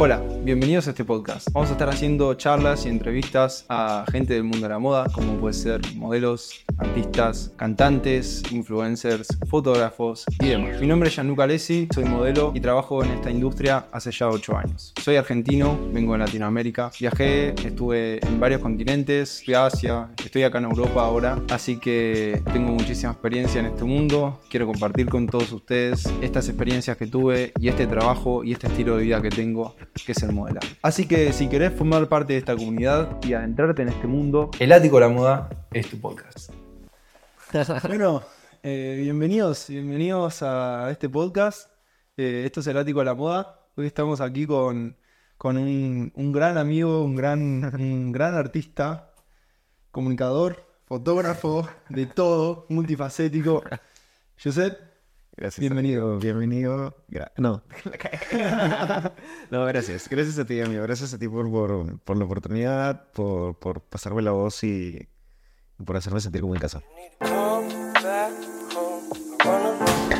Hola, bienvenidos a este podcast. Vamos a estar haciendo charlas y entrevistas a gente del mundo de la moda, como puede ser modelos, artistas, cantantes, influencers, fotógrafos y demás. Mi nombre es Gianluca Alessi, soy modelo y trabajo en esta industria hace ya 8 años. Soy argentino, vengo de Latinoamérica, viajé, estuve en varios continentes, fui a Asia, estoy acá en Europa ahora, así que tengo muchísima experiencia en este mundo. Quiero compartir con todos ustedes estas experiencias que tuve y este trabajo y este estilo de vida que tengo que es el modelar. Así que si querés formar parte de esta comunidad y adentrarte en este mundo, El Ático de la Moda es tu podcast. bueno, eh, bienvenidos, bienvenidos a este podcast. Eh, esto es El Ático de la Moda. Hoy estamos aquí con, con un, un gran amigo, un gran, un gran artista, comunicador, fotógrafo, de todo, multifacético. Josep, Gracias. Bienvenido. Bienvenido. Gra- no. no, gracias. Gracias a ti, amigo. Gracias a ti por, por, por la oportunidad, por, por pasarme la voz y por hacerme sentir como en casa.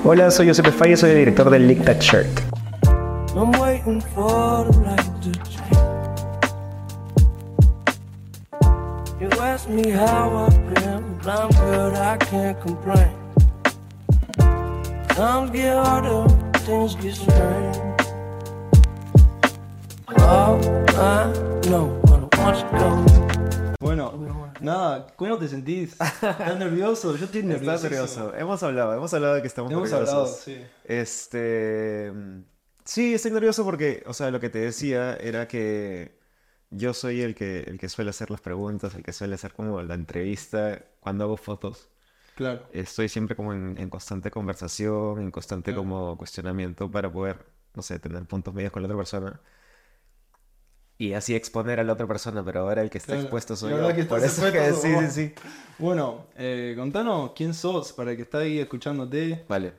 Hola, soy Josep Faye, soy el director del Lick That Shirt. I'm waiting for the light to change. You ask me how I've been, but I'm good, I can't complain. Times get harder, things get strange. All I know, but I want you go. Bueno, nada, ¿cómo te sentís? ¿Estás nervioso? Yo estoy nervioso. Estás nervioso. Hemos hablado, hemos hablado de que estamos Hemos nerviosos. hablado, sí. Este. Sí, estoy nervioso porque, o sea, lo que te decía era que yo soy el que, el que suele hacer las preguntas, el que suele hacer como la entrevista cuando hago fotos. Claro. Estoy siempre como en, en constante conversación, en constante Claro. como cuestionamiento para poder, no sé, tener puntos medios con la otra persona. Y así exponer a la otra persona, pero ahora el que está Claro. expuesto soy yo. que Por eso que sí, sí, sí. Bueno, eh, contanos quién sos para el que está ahí escuchándote. Vale.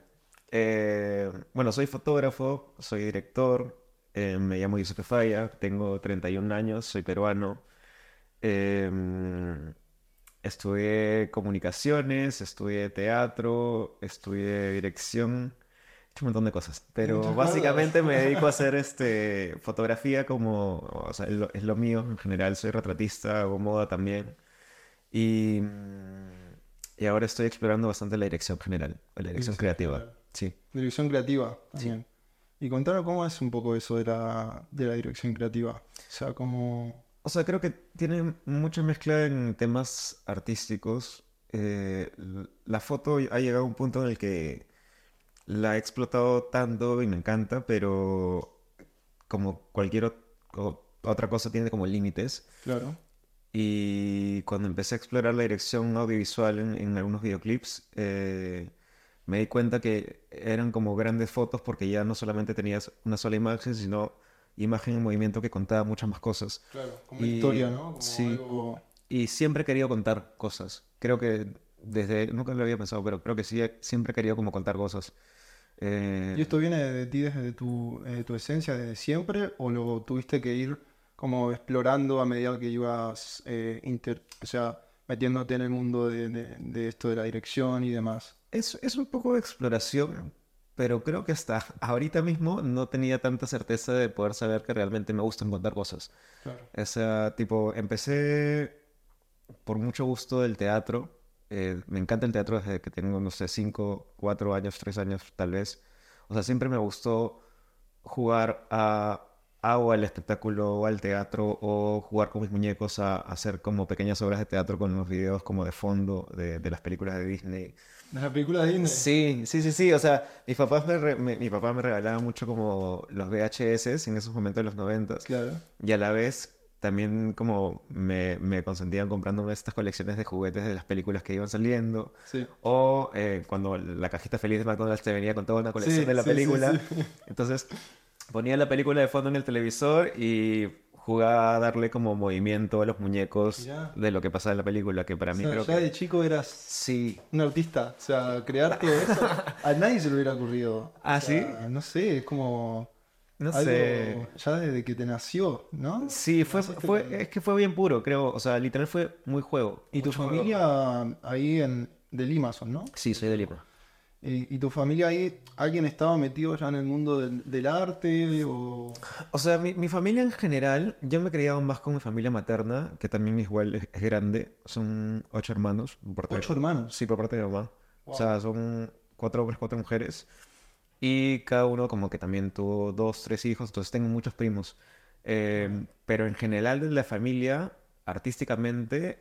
Eh, bueno, soy fotógrafo, soy director, eh, me llamo Yusuf Falla, tengo 31 años, soy peruano. Eh, estudié comunicaciones, estudié teatro, estudié dirección, un montón de cosas. Pero básicamente me dedico a hacer este, fotografía como, o sea, es lo, es lo mío en general, soy retratista, hago moda también. Y, y ahora estoy explorando bastante la dirección general, la dirección Dirección creativa. general. Sí. Dirección creativa también. Y contanos cómo es un poco eso de la, de la dirección creativa. O sea, como... O sea, creo que tiene mucha mezcla en temas artísticos. Eh, la foto ha llegado a un punto en el que la he explotado tanto y me encanta, pero como cualquier otra cosa tiene como límites. Claro. Y cuando empecé a explorar la dirección audiovisual en, en algunos videoclips, eh, me di cuenta que eran como grandes fotos porque ya no solamente tenías una sola imagen, sino imagen en movimiento que contaba muchas más cosas. Claro, como Y- historia, ¿no? Como sí. algo- Y siempre he querido contar cosas. Creo que desde, nunca lo había pensado, pero creo que sí, siempre he querido como contar cosas. Eh, ¿Y esto viene de ti desde tu, eh, tu esencia, desde siempre? ¿O lo tuviste que ir como explorando a medida que ibas, eh, inter- o sea, metiéndote en el mundo de, de- de esto de la dirección y demás? Es, es un poco de exploración, pero creo que hasta ahorita mismo no tenía tanta certeza de poder saber que realmente me gustan contar cosas. Claro. O sea, tipo, empecé por mucho gusto del teatro. Eh, me encanta el teatro desde que tengo, no sé, 5, 4 años, 3 años tal vez. O sea, siempre me gustó jugar a, a o al espectáculo o al teatro o jugar con mis muñecos a, a hacer como pequeñas obras de teatro con los videos como de fondo de, de las películas de Disney. ¿De la película de Disney? Sí, sí, sí, sí. O sea, mis papás me, re- me- mi papá me regalaba mucho como los VHS en esos momentos de los noventas. Claro. Y a la vez también como me, me consentían comprándome estas colecciones de juguetes de las películas que iban saliendo. Sí. O eh, cuando la cajita feliz de McDonald's te venía con toda una colección Sí, de la sí, sí, película. sí. Entonces ponía la película de fondo en el televisor y jugaba a darle como movimiento a los muñecos de lo que pasaba en la película, que para O mí sea, creo ya que... de chico eras Sí, un artista. O sea, crear todo eso, a nadie se le hubiera ocurrido. ¿Ah, O sea, No sé, es como no algo sé. ya desde que te nació, ¿no? Sí, fue, fue, con- es que fue bien puro, creo. O sea, literal fue muy juego. Y tu juego. familia ahí en, de Lima son, ¿no? Sí, soy de Lima. ¿Y tu familia ahí, alguien estaba metido ya en el mundo del, del arte o...? O sea, mi, mi familia en general, yo me he criado más con mi familia materna, que también igual es, es grande. Son ocho hermanos. por de- ¿Ocho hermanos? Sí, por parte de mi mamá. O sea, son cuatro hombres, cuatro mujeres. Y cada uno como que también tuvo dos, tres hijos, entonces tengo muchos primos. Eh, pero en general de la familia, artísticamente,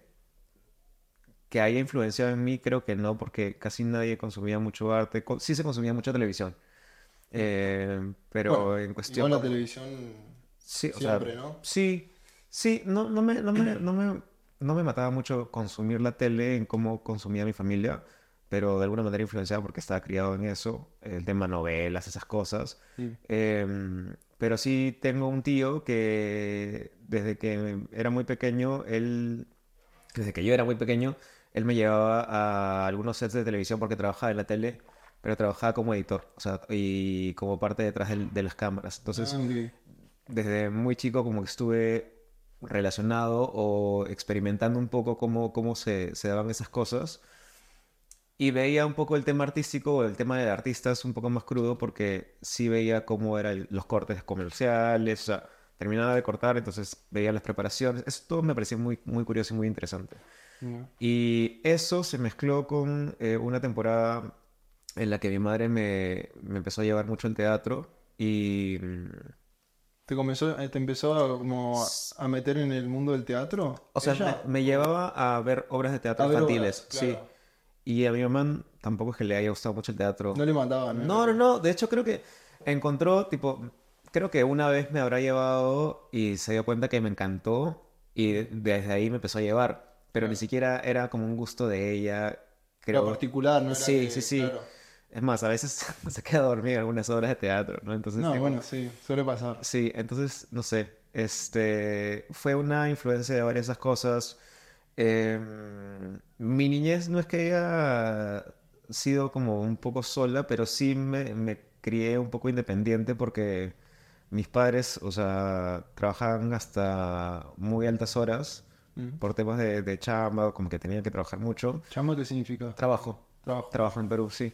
que haya influenciado en mí, creo que no, porque casi nadie consumía mucho arte. Sí se consumía mucha televisión. Eh, pero Bueno, en cuestión... La televisión Sí, o siempre, sea, ¿no? sí, sí, no, no me, no me, no me, no me mataba mucho consumir la tele en cómo consumía mi familia, pero de alguna manera influenciado porque estaba criado en eso, el tema novelas, esas cosas. Sí. Em, pero sí tengo un tío que desde que era muy pequeño, él, desde que yo era muy pequeño, él me llevaba a algunos sets de televisión porque trabajaba en la tele, pero trabajaba como editor, o sea, y como parte detrás del- de las cámaras. Entonces, Ah, ok. desde muy chico como que estuve relacionado o experimentando un poco cómo, cómo se, se daban esas cosas. Y veía un poco el tema artístico o el tema de artistas un poco más crudo porque sí veía cómo eran los cortes comerciales, o sea, terminaba de cortar, entonces veía las preparaciones. Esto me parecía muy, muy curioso y muy interesante. Y eso se mezcló con eh, una temporada en la que mi madre me, me empezó a llevar mucho al teatro y... mm, ¿Te, comenzó, eh, ¿Te empezó a, como a, meter en el mundo del teatro? O sea, me, me llevaba a ver obras de teatro A infantiles, obras, sí. Y a mi mamá tampoco es que le haya gustado mucho el teatro. No le mandaban, No, no, no. De hecho, creo que encontró, tipo, creo que una vez me habrá llevado y se dio cuenta que me encantó y de- desde ahí me empezó a llevar. Pero ni Claro. siquiera era como un gusto de ella. Creo. particular, ¿no? Era Sí, que- sí, sí. claro. Es más, a veces se queda dormida algunas obras de teatro, ¿no? Entonces, No, bueno, sí, suele pasar. Sí, entonces, no sé, este, fue una influencia de varias esas cosas. Em, mi niñez no es que haya sido como un poco sola, pero sí me, me crié un poco independiente porque mis padres, o sea, trabajaban hasta muy altas horas por temas de, de chamba, como que tenían que trabajar mucho. ¿Chamo qué significa? Trabajo. Trabajo. Trabajo en Perú, sí.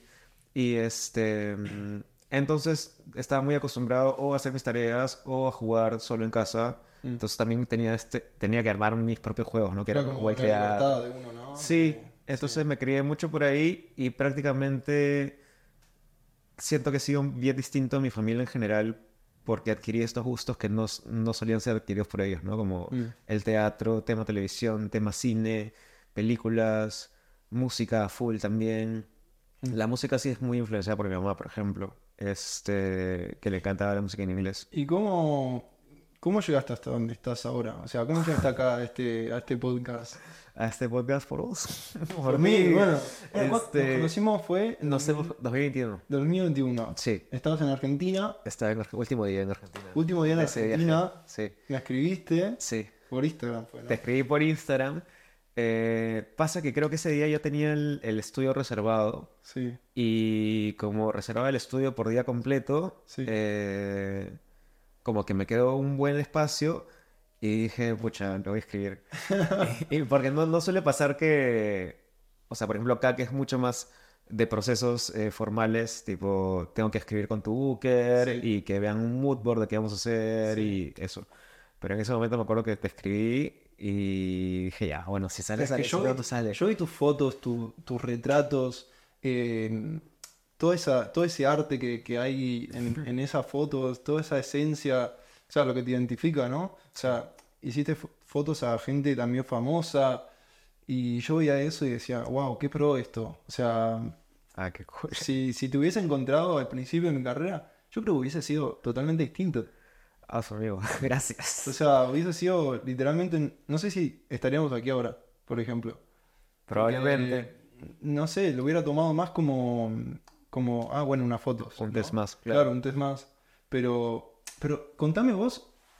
Y este, mm, entonces estaba muy acostumbrado o a hacer mis tareas o a jugar solo en casa. Mm. Entonces también tenía, este, tenía que armar mis propios juegos, ¿no? Que era Era como crear. de uno, ¿no? Sí, entonces me crié mucho por ahí y prácticamente siento que he sido bien distinto a mi familia en general porque adquirí estos gustos que no, no solían ser adquiridos por ellos, ¿no? Como Mm. el teatro, tema televisión, tema cine, películas, música full también. Mm. La música sí es muy influenciada por mi mamá, por ejemplo, este, que le encantaba la música en inglés. ¿Y cómo, cómo llegaste hasta donde estás ahora? O sea, ¿cómo llegaste acá a este, a este podcast? A este podcast por vos. Por mí, bueno. Bueno, Este, Nos conocimos fue en No sé, 2021. 2021. Sí, Estabas en Argentina, estaba en último día en Argentina. último día en Ese viaje. Argentina, Sí, me escribiste sí. por Instagram, fue, ¿no? Te escribí por Instagram. Eh, pasa que creo que ese día yo tenía el, el estudio reservado Sí. y como reservaba el estudio por día completo, Sí. eh, como que me quedó un buen espacio y dije, pucha, lo voy a escribir. y, porque no, no suele pasar que, o sea, por ejemplo acá que es mucho más de procesos eh, formales, tipo, tengo que escribir con tu booker Sí. y que vean un mood board de qué vamos a hacer y eso. Pero en ese momento me acuerdo que te escribí y dije, ya, bueno, si sale, Es que sale, yo, si vi, no, no sale. yo vi tus fotos, tu- tus retratos, eh, toda esa, todo ese arte que, que hay en, en esas fotos, toda esa esencia, o sea, lo que te identifica, ¿no? O sea, hiciste fo- fotos a gente también famosa y yo veía eso y decía, wow, qué pro esto. O sea, Ah, qué cool. si, si te hubiese encontrado al principio de mi carrera, yo creo que hubiese sido totalmente distinto. Ah, su amigo, gracias. O sea, hubiese sido literalmente, no sé si estaríamos aquí ahora, por ejemplo. Probablemente Porque, no sé, lo hubiera tomado más como, como ah, bueno, una foto. un test más, Claro. claro. un test más. Pero, pero contame vos,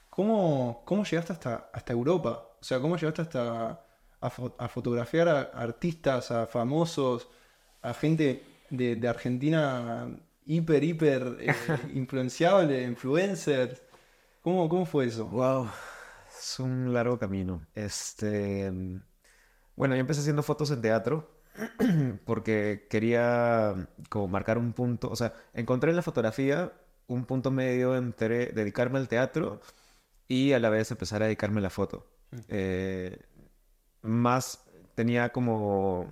¿cómo, cómo llegaste hasta, hasta Europa? O sea, ¿cómo llegaste hasta a, fo- a fotografiar a artistas, a famosos, a gente de, de Argentina hiper, hiper eh, influenciable, influencers? ¿Cómo, ¿Cómo fue eso? Wow, es un largo camino. Este, bueno, yo empecé haciendo fotos en teatro porque quería como marcar un punto, o sea, encontré en la fotografía un punto medio entre dedicarme al teatro y a la vez empezar a dedicarme a la foto. Eh, más tenía como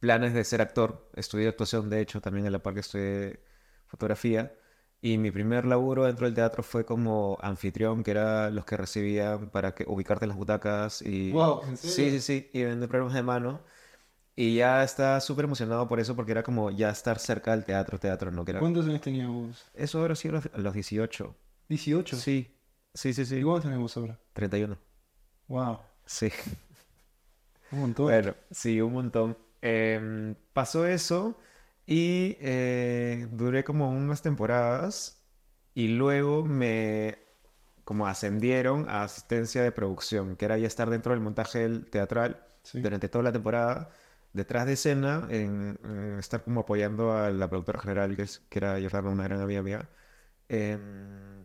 planes de ser actor, estudié actuación de hecho también en la par que estudié fotografía. Y mi primer laburo dentro del teatro fue como anfitrión, que era los que recibían para que ubicarte en las butacas y... Wow, ¿en Sí, serio? sí, sí, y vender programas de mano. Y ya estaba súper emocionado por eso, porque era como ya estar cerca del teatro, teatro, ¿no? Que era... ¿Cuántos años tenías vos? Eso ahora sí a los, los 18. 18. Sí, sí, sí, sí. ¿Y cuántos tenés vos ahora? 31. Wow, Sí. un montón. Bueno, sí, un montón. Em, pasó eso y eh, duré como unas temporadas y luego me como ascendieron a asistencia de producción, que era ya estar dentro del montaje teatral Sí. durante toda la temporada, detrás de escena, en, en estar como apoyando a la productora general, que, es, que era Jordana, una gran amiga mía, em,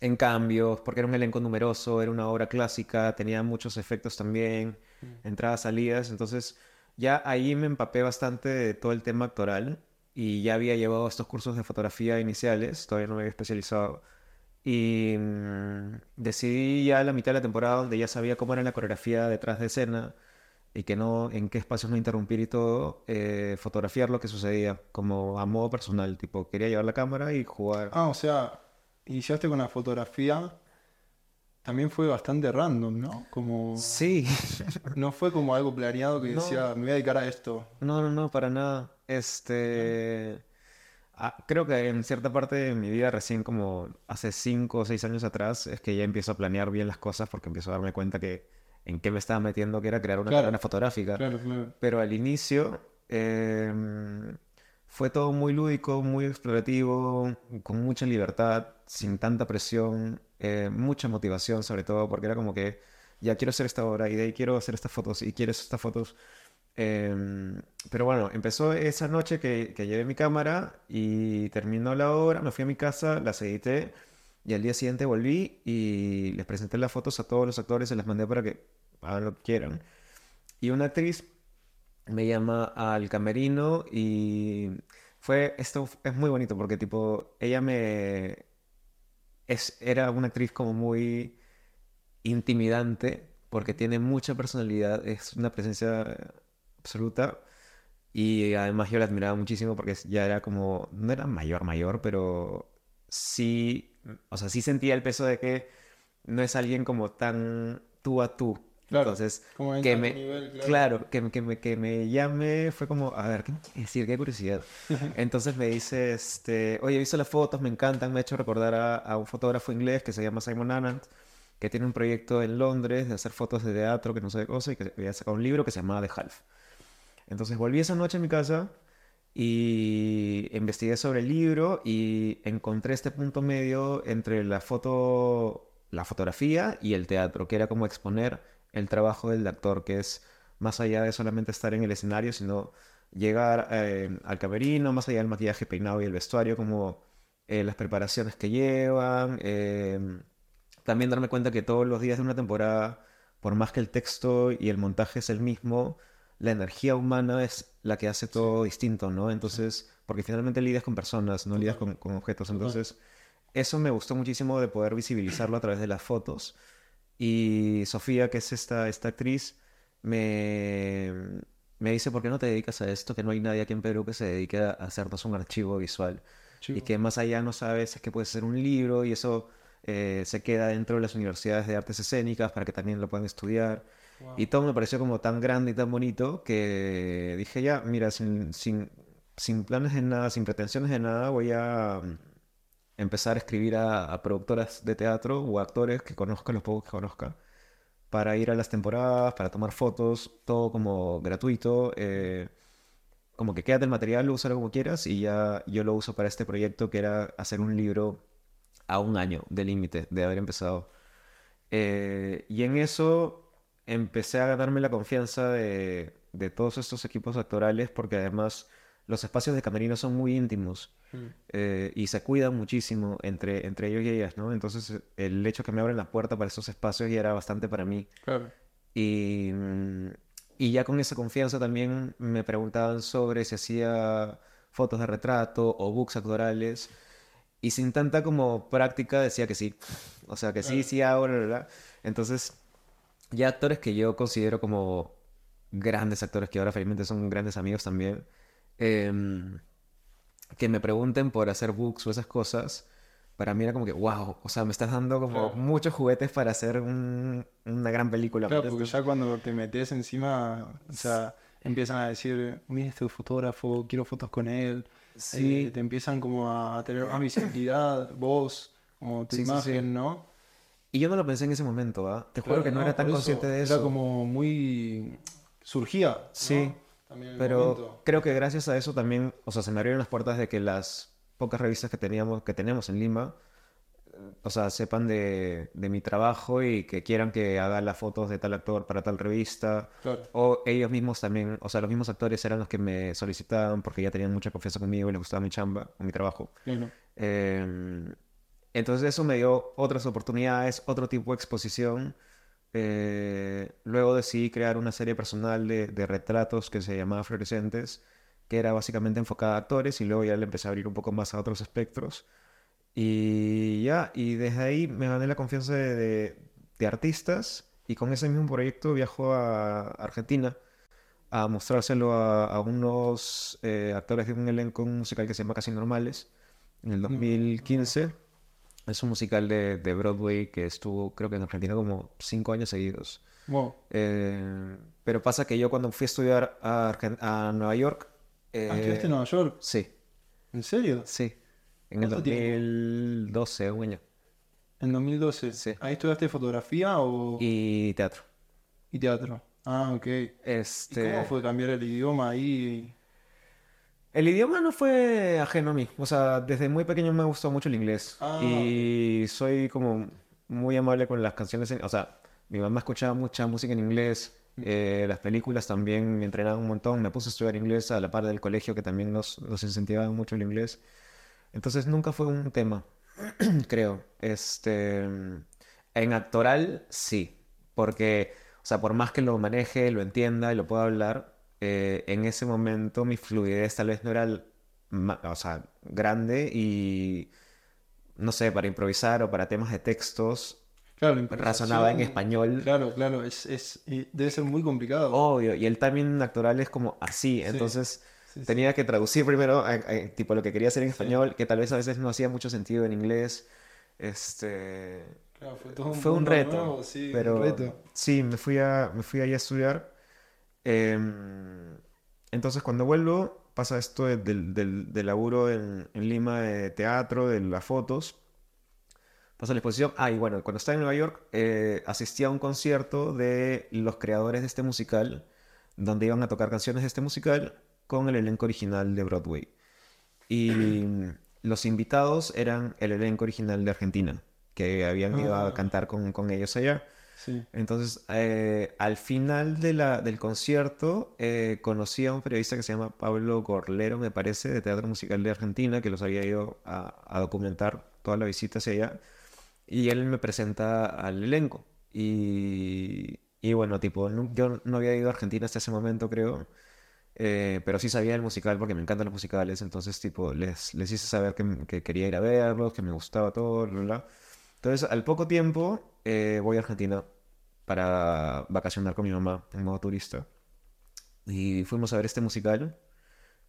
en cambios, porque era un elenco numeroso, era una obra clásica, tenía muchos efectos también, entradas, salidas, entonces ya ahí me empapé bastante de todo el tema actoral y ya había llevado estos cursos de fotografía iniciales, todavía no me había especializado. Y mm, decidí ya a la mitad de la temporada, donde ya sabía cómo era la coreografía detrás de escena y que no, en qué espacios no interrumpir y todo, eh, fotografiar lo que sucedía, como a modo personal, tipo, quería llevar la cámara y jugar. Ah, o sea, iniciaste con la fotografía. También fue bastante random, ¿no? Como... Sí, No fue como algo planeado que No. decía, me voy a dedicar a esto. no, no, no, para nada. Este, ah, creo que en cierta parte de mi vida, recién como hace cinco o seis años atrás, es que ya empiezo a planear bien las cosas porque empiezo a darme cuenta que en qué me estaba metiendo, que era crear una Claro. carrera fotográfica. Claro, claro. Pero al inicio em, fue todo muy lúdico, muy explorativo, con mucha libertad, sin tanta presión, eh, mucha motivación sobre todo, porque era como que ya quiero hacer esta obra y de ahí quiero hacer estas fotos y quiero estas fotos. Em, pero bueno, empezó esa noche que, que llevé mi cámara y terminó la obra, me fui a mi casa, las edité y al día siguiente volví y les presenté las fotos a todos los actores, se las mandé para que hagan lo que quieran. Y una actriz me llama al camerino y fue, esto es muy bonito porque tipo, ella me, es, era una actriz como muy intimidante porque tiene mucha personalidad, es una presencia absoluta y además yo la admiraba muchísimo porque ya era como, no era mayor, mayor, pero sí, o sea, sí sentía el peso de que no es alguien como tan tú a tú. Claro, Entonces, como que me, nivel, claro. claro, que, me- que me, que me llame fue como, a ver, ¿qué me quiere decir? Qué curiosidad. Entonces me dice, este, oye, he visto las fotos, me encantan, me ha hecho recordar a, a un fotógrafo inglés que se llama Simon Anand, que tiene un proyecto en Londres de hacer fotos de teatro, que no sé de cosa, y que había sacado un libro que se llamaba The Half. Entonces volví esa noche a mi casa y investigué sobre el libro y encontré este punto medio entre la foto, la fotografía y el teatro, que era como exponer el trabajo del actor, que es más allá de solamente estar en el escenario, sino llegar eh, al camerino, más allá del maquillaje, peinado y el vestuario, como eh, las preparaciones que llevan. eh, también darme cuenta que todos los días de una temporada, por más que el texto y el montaje es el mismo, la energía humana es la que hace todo distinto, ¿no? Entonces, porque finalmente lidias con personas, no lidias con, con objetos. Entonces, eso me gustó muchísimo de poder visibilizarlo a través de las fotos. Y Sofía, que es esta, esta actriz, me, me dice, ¿por qué no te dedicas a esto? Que no hay nadie aquí en Perú que se dedique a hacernos un archivo visual. Y que más allá no sabes es que puede ser un libro y eso eh, se queda dentro de las universidades de artes escénicas para que también lo puedan estudiar. Y todo me pareció como tan grande y tan bonito que dije ya, mira, sin, sin, sin planes de nada, sin pretensiones de nada, voy a mm, empezar a escribir a, a productoras de teatro o actores que conozca, los pocos que conozca, para ir a las temporadas, para tomar fotos, todo como gratuito. eh, como que quédate el material, úsalo como quieras y ya yo lo uso para este proyecto que era hacer un libro a un año de límite de haber empezado. Eh, y en eso empecé a ganarme la confianza de, de todos estos equipos actorales porque además los espacios de camerino son muy íntimos eh, y se cuidan muchísimo entre, entre ellos y ellas, ¿no? Entonces el hecho que me abren la puerta para esos espacios ya era bastante para mí. Claro. Y mm, Y ya con esa confianza también me preguntaban sobre si hacía fotos de retrato o books actorales. Y sin tanta como práctica decía que sí. O sea, que sí, sí hago, bla, bla, bla. Entonces, ya actores que yo considero como grandes actores, que ahora felizmente son grandes amigos también, em, que me pregunten por hacer books o esas cosas, para mí era como que, wow, o sea, me estás dando como Claro. muchos juguetes para hacer un- una gran película. Claro, ¿me porque ya cuando te metes encima, o sea, empiezan a decir, mira este fotógrafo, quiero fotos con él. Sí. Eh, te empiezan como a tener más visibilidad, vos, como tu Sí, sí, sí. imagen, ¿no? Y yo no lo pensé en ese momento, ¿ah? Te juro Claro, que no, era tan consciente de Era eso. como muy... surgía. Sí, Pero momento. creo que gracias a eso también, o sea, se me abrieron las puertas de que las pocas revistas que teníamos, que tenemos en Lima, o sea, sepan de, de mi trabajo y que quieran que haga las fotos de tal actor para tal revista. Claro. O ellos mismos también, o sea, los mismos actores eran los que me solicitaban porque ya tenían mucha confianza conmigo y les gustaba mi chamba, o mi trabajo. Claro. Eh, entonces eso me dio otras oportunidades, otro tipo de exposición. Eh, luego decidí crear una serie personal de, de retratos que se llamaba Fluorescentes, que era básicamente enfocada a actores y luego ya le empecé a abrir un poco más a otros espectros. Y ya, y desde ahí me gané la confianza de, de- de artistas y con ese mismo proyecto viajo a Argentina a mostrárselo a, a unos eh, actores de un elenco musical que se llama Casi Normales en el 2015. Es un musical de, de Broadway que estuvo creo que en Argentina como cinco años seguidos. Wow. Eh, pero pasa que yo cuando fui a estudiar a, Argen- a Nueva York... Ah, eh, ¿Estudiaste en Nueva York? Sí, ¿En serio? sí. En el ¿Cuánto tiempo? 2012, un año. En 2012. Sí. ¿Ahí estudiaste fotografía o... Y teatro. y teatro? Ah, ok. ¿Y Este... cómo fue cambiar el idioma ahí? El idioma no fue ajeno a mí. O sea, desde muy pequeño me gustó mucho el inglés. Ah, y soy como muy amable con las canciones. en- O sea, mi mamá escuchaba mucha música en inglés. eh, las películas también me entrenaban un montón. Me puse a estudiar inglés a la par del colegio que también nos, nos incentivaban mucho el inglés. Entonces nunca fue un tema, creo. Este, en actoral, sí. Porque, o sea, por más que lo maneje, lo entienda y lo pueda hablar, eh, en ese momento mi fluidez tal vez no era, o sea, grande y, no sé, para improvisar o para temas de textos, Claro, la razonaba en español. Claro, claro, es, es, debe ser muy complicado. Obvio, y el timing actoral es como así, entonces sí, sí. tenía que traducir primero a- a- tipo lo que quería hacer en español, que tal vez a veces no hacía mucho sentido en inglés. Este Claro, fue todo un fue un reto, nuevo, sí, un pero reto. sí, me fui a me fui ahí a estudiar. Em, entonces cuando vuelvo pasa esto de- del, del, del laburo en, en Lima de teatro, de las fotos. Pasa la exposición. Ah, y bueno, cuando estaba en Nueva York, eh, asistí a un concierto de los creadores de este musical, donde iban a tocar canciones de este musical con el elenco original de Broadway. Y los invitados eran el elenco original de Argentina, que habían ido a Ah. cantar con, con ellos allá. Entonces, eh, al final de la, del concierto, eh, conocí a un periodista que se llama Pablo Gorlero, me parece, de Teatro Musical de Argentina, que los había ido a, a documentar toda la visita hacia allá. Y él me presenta al elenco. Y, y bueno, tipo, no- yo no había ido a Argentina hasta ese momento, creo. eh, pero sí sabía el musical porque me encantan los musicales. Entonces, tipo, les, les hice saber que, que quería ir a verlos, que me gustaba todo, bla, bla. Entonces, al poco tiempo, eh, voy a Argentina para vacacionar con mi mamá en modo turista. Y fuimos a ver este musical.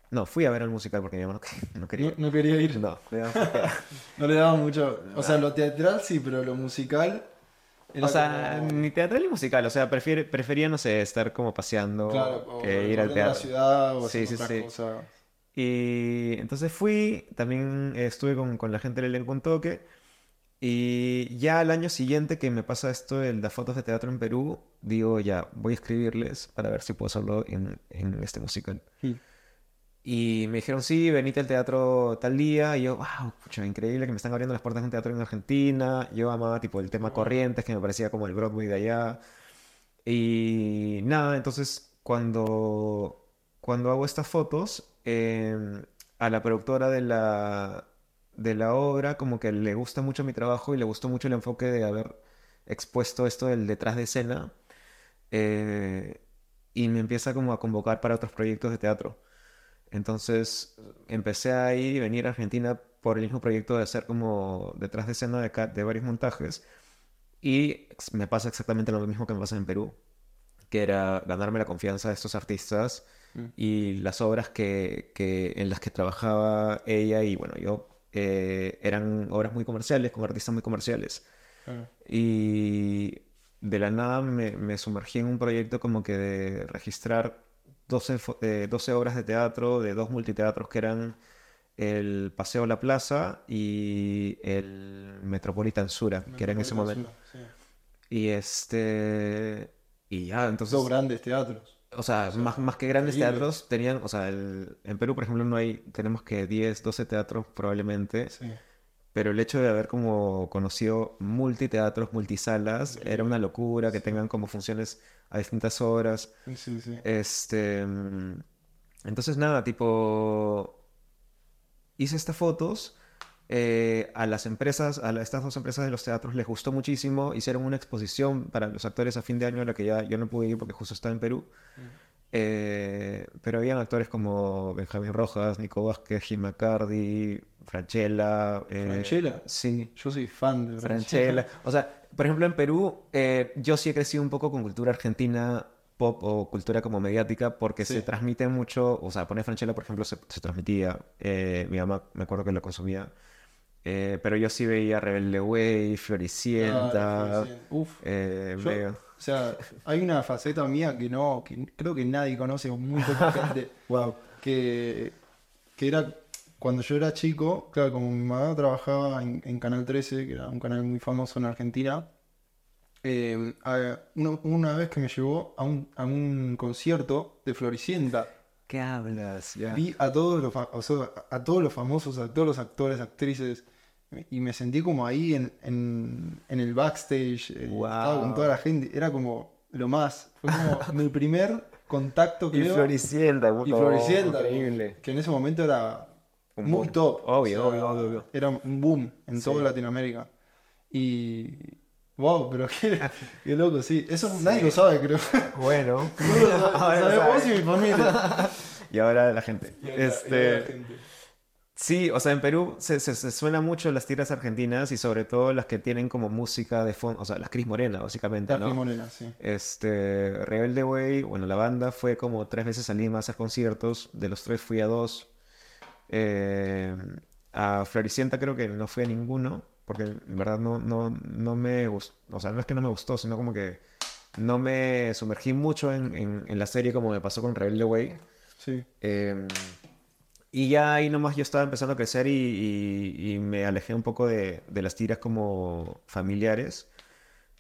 No, fui a ver el musical porque mi mamá no, no quería. No, no quería ir. No, me daba. No le daba mucho. O sea, lo teatral sí, pero lo musical. O sea, como- ni teatral ni musical. O sea, prefiere, prefería, no sé, estar como paseando Claro, o que ir al teatro. la ciudad o Sí, sí, otra sí. cosa. Y entonces fui, también estuve con, con la gente del elenco un toque. Y ya al año siguiente que me pasa esto de las fotos de teatro en Perú, digo, ya, voy a escribirles para ver si puedo hacerlo en, en este musical. Sí. Y me dijeron, sí, venite al teatro tal día. Y yo, wow, pucha, increíble que me están abriendo las puertas de un teatro en Argentina. Yo amaba tipo el tema Corrientes, que me parecía como el Broadway de allá. Y nada, entonces cuando, cuando hago estas fotos, em, a la productora de la, de la obra como que le gusta mucho mi trabajo y le gustó mucho el enfoque de haber expuesto esto del detrás de escena. Eh, y me empieza como a convocar para otros proyectos de teatro. Entonces empecé a ir y venir a Argentina por el mismo proyecto de hacer como detrás de escena de, de varios montajes. Y me pasa exactamente lo mismo que me pasa en Perú, que era ganarme la confianza de estos artistas Mm. y las obras que, que- en las que trabajaba ella y bueno, yo eh, eran obras muy comerciales, con artistas muy comerciales. Y de la nada me, me sumergí en un proyecto como que de registrar 12, fo- eh, 12 obras de teatro de dos multiteatros que eran el Paseo La Plaza y el Metropolitan Sura, que era en ese momento. Sí. Y este... Y ya, entonces... Dos grandes teatros. O sea, más, más que grandes teatros tenían, o sea, el- en Perú, por ejemplo, no hay, tenemos que 10, 12 teatros probablemente, Sí. pero el hecho de haber como conocido multiteatros, multisalas, era una locura, que tengan como funciones a distintas horas. Sí, sí. Este, mm, entonces nada, tipo, hice estas fotos. Eh, a las empresas, a la- estas dos empresas de los teatros les gustó muchísimo. Hicieron una exposición para los actores a fin de año a la que ya yo no pude ir porque justo estaba en Perú. Eh, pero habían actores como Benjamín Rojas, Nico Vázquez, Jim McCarty, Franchella. eh, ¿Franchella? Sí, Yo soy fan de Franchella. O sea, por ejemplo, en Perú, eh, yo sí he crecido un poco con cultura argentina pop o cultura como mediática porque Sí. se transmite mucho, o sea, poner Franchella, por ejemplo, se, se transmitía, eh, mi mamá me acuerdo que lo consumía, eh, pero yo sí veía Rebelde Way, Floricienta, Floricienta. Uf. eh, Yo- veo- O sea, hay una faceta mía que no, que creo que nadie conoce, o muy poca gente. Wow. Que, que era cuando yo era chico, claro, como mi mamá trabajaba en, en Canal 13, que era un canal muy famoso en Argentina, eh, a- una, una vez que me llevó a un, a un concierto de Floricienta, ¿Qué hablas? Ya. vi a todos los, o sea, a todos los famosos, a todos los actores, actrices, y me sentí como ahí en, en, en el backstage, eh, estaba con Wow. toda la gente, era como lo más, fue como mi primer contacto, Y creo, Floricienta, y no, Floricienta, increíble. que en ese momento era Un muy boom. top, Obvio, o sea, obvio, obvio, era un boom en toda Latinoamérica, y... Wow, pero qué, qué loco, sí. Eso nadie lo sabe, creo. Bueno. No lo sabe, Ahora sabe lo vos y mi familia. Y ahora la gente. Y y ahora Este, la gente. Sí, o sea, en Perú se, se, se suena mucho las tiras argentinas y sobre todo las que tienen como música de fondo, o sea, las Cris Morena, básicamente, La ¿no? Morena, sí. Este, Rebelde Way, bueno, la banda fue como tres veces a Lima a hacer conciertos, de los tres fui a dos. Eh, a Floricienta creo que no fui a ninguno, porque en verdad no, no, no me gustó, o sea, no es que no me gustó, sino como que no me sumergí mucho en, en- en la serie como me pasó con Rebelde Way. Sí. Eh, y ya ahí nomás yo estaba empezando a crecer y, y- y me alejé un poco de, de las tiras como familiares.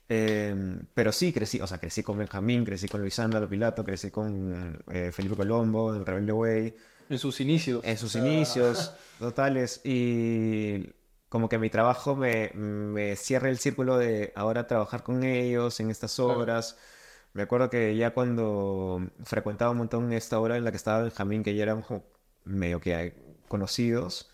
Eh, pero sí, crecí, o sea, crecí con Benjamín, crecí con Luisanda Lopilato, crecí con eh, Felipe Colombo, en Rebelde Way, En sus inicios. en sus sea, inicios totales. Y como que mi trabajo me, me cierra el círculo de ahora trabajar con ellos en estas Claro. obras. Me acuerdo que ya cuando frecuentaba un montón esta obra en la que estaba Benjamín, que ya éramos como medio que conocidos.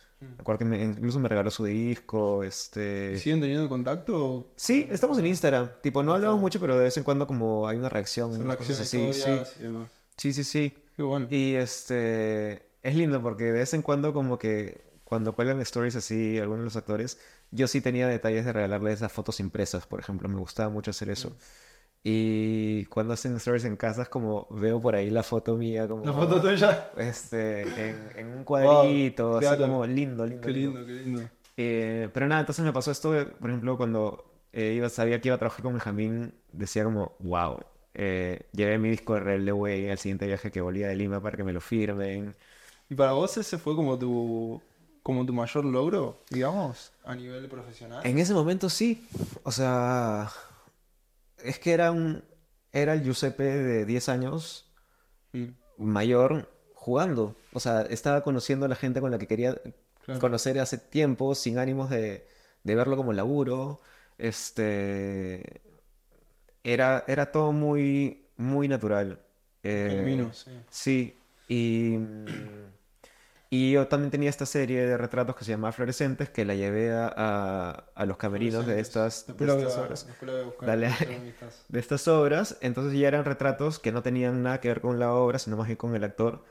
Que me- incluso me regaló su disco, este... ¿Siguen teniendo contacto? Sí, estamos en Instagram. Tipo, no hablamos mucho, pero de vez en cuando como hay una reacción, cosas reacciones así. Sí, sí, sí, sí. Qué bueno. Y este es lindo porque de vez en cuando como que cuando cuelgan stories así algunos de los actores, yo sí tenía detalles de regalarles esas fotos impresas, por ejemplo, me gustaba mucho hacer eso. Y cuando hacen stories en casas como veo por ahí la foto mía como La foto tuya. este en, en un cuadrito, así claro. como lindo, lindo, Qué lindo. lindo, qué lindo. Eh, pero nada, entonces me pasó esto, por ejemplo, cuando eh, iba, sabía que iba a trabajar con Benjamín, decía como, wow, eh, llevé mi disco de Rebelde Way al siguiente viaje que volvía de Lima para que me lo firmen. ¿Y para vos ese fue como tu, como tu mayor logro, digamos, a nivel profesional? En ese momento sí, o sea, es que era un, era el Giuseppe de 10 años, Mm, mayor, jugando. O sea, estaba conociendo a la gente con la que quería Claro. conocer hace tiempo, sin ánimos de, de verlo como laburo. Este, era, era todo muy, muy natural. Eh, Genuino, sí. Sí, y, Y yo también tenía esta serie de retratos que se llamaba Fluorescentes, que la llevé a, a- los camerinos de estas, de estas a- obras. buscar, Dale. de estas obras, entonces ya eran retratos que no tenían nada que ver con la obra, sino más bien con el actor.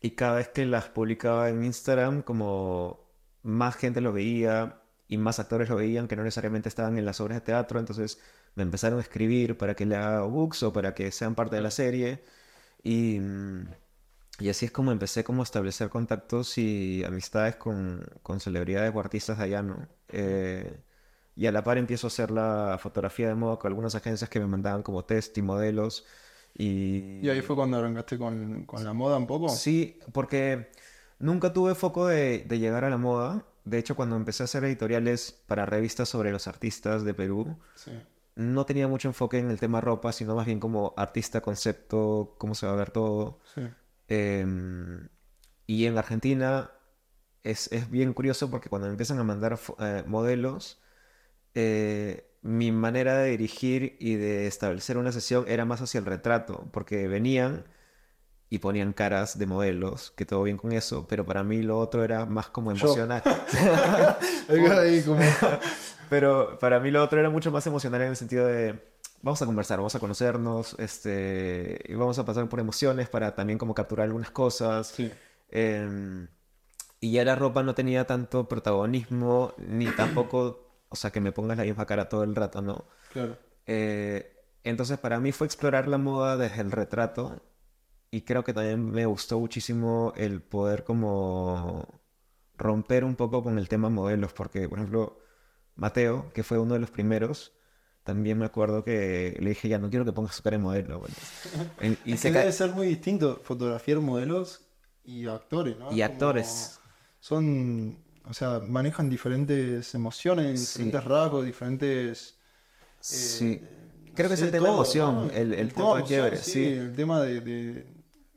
Y cada vez que las publicaba en Instagram, como más gente lo veía y más actores lo veían que no necesariamente estaban en las obras de teatro, entonces me empezaron a escribir para que le haga books o para que sean parte de la serie. Y, mm, y así es como empecé como a establecer contactos y amistades con, con celebridades o artistas de allá, ¿no? Eh, y a la par empiezo a hacer la fotografía de moda con algunas agencias que me mandaban como test y modelos. Y, Y ahí fue cuando arrancaste con, con la moda un poco. Sí, porque nunca tuve foco de, de llegar a la moda. De hecho, cuando empecé a hacer editoriales para revistas sobre los artistas de Perú, Sí. no tenía mucho enfoque en el tema ropa, sino más bien como artista, concepto, cómo se va a ver todo. sí. Em, y en Argentina es, es bien curioso porque cuando me empiezan a mandar eh, modelos, eh, mi manera de dirigir y de establecer una sesión era más hacia el retrato, porque venían y ponían caras de modelos, que todo bien con eso, pero para mí lo otro era más como emocional. Pero para mí lo otro era mucho más emocional en el sentido de vamos a conversar, vamos a conocernos, este, y vamos a pasar por emociones para también como capturar algunas cosas. Sí. Em, y ya la ropa no tenía tanto protagonismo, ni tampoco, o sea, que me pongas la misma cara todo el rato, ¿no? Claro. Eh, entonces para mí fue explorar la moda desde el retrato y creo que también me gustó muchísimo el poder como romper un poco con el tema modelos, porque por ejemplo Mateo, que fue uno de los primeros, también me acuerdo que le dije ya no quiero que pongas su cara de modelo. bueno. En- y Es se que ca- debe ser muy distinto fotografiar modelos y actores, ¿no? Y Como actores. Son, o sea, manejan diferentes emociones, Sí. diferentes rasgos, diferentes... Sí. eh, Creo que es sé, el tema de emoción, ¿no? el, el tema quiebre, emoción, sí. El tema de, de,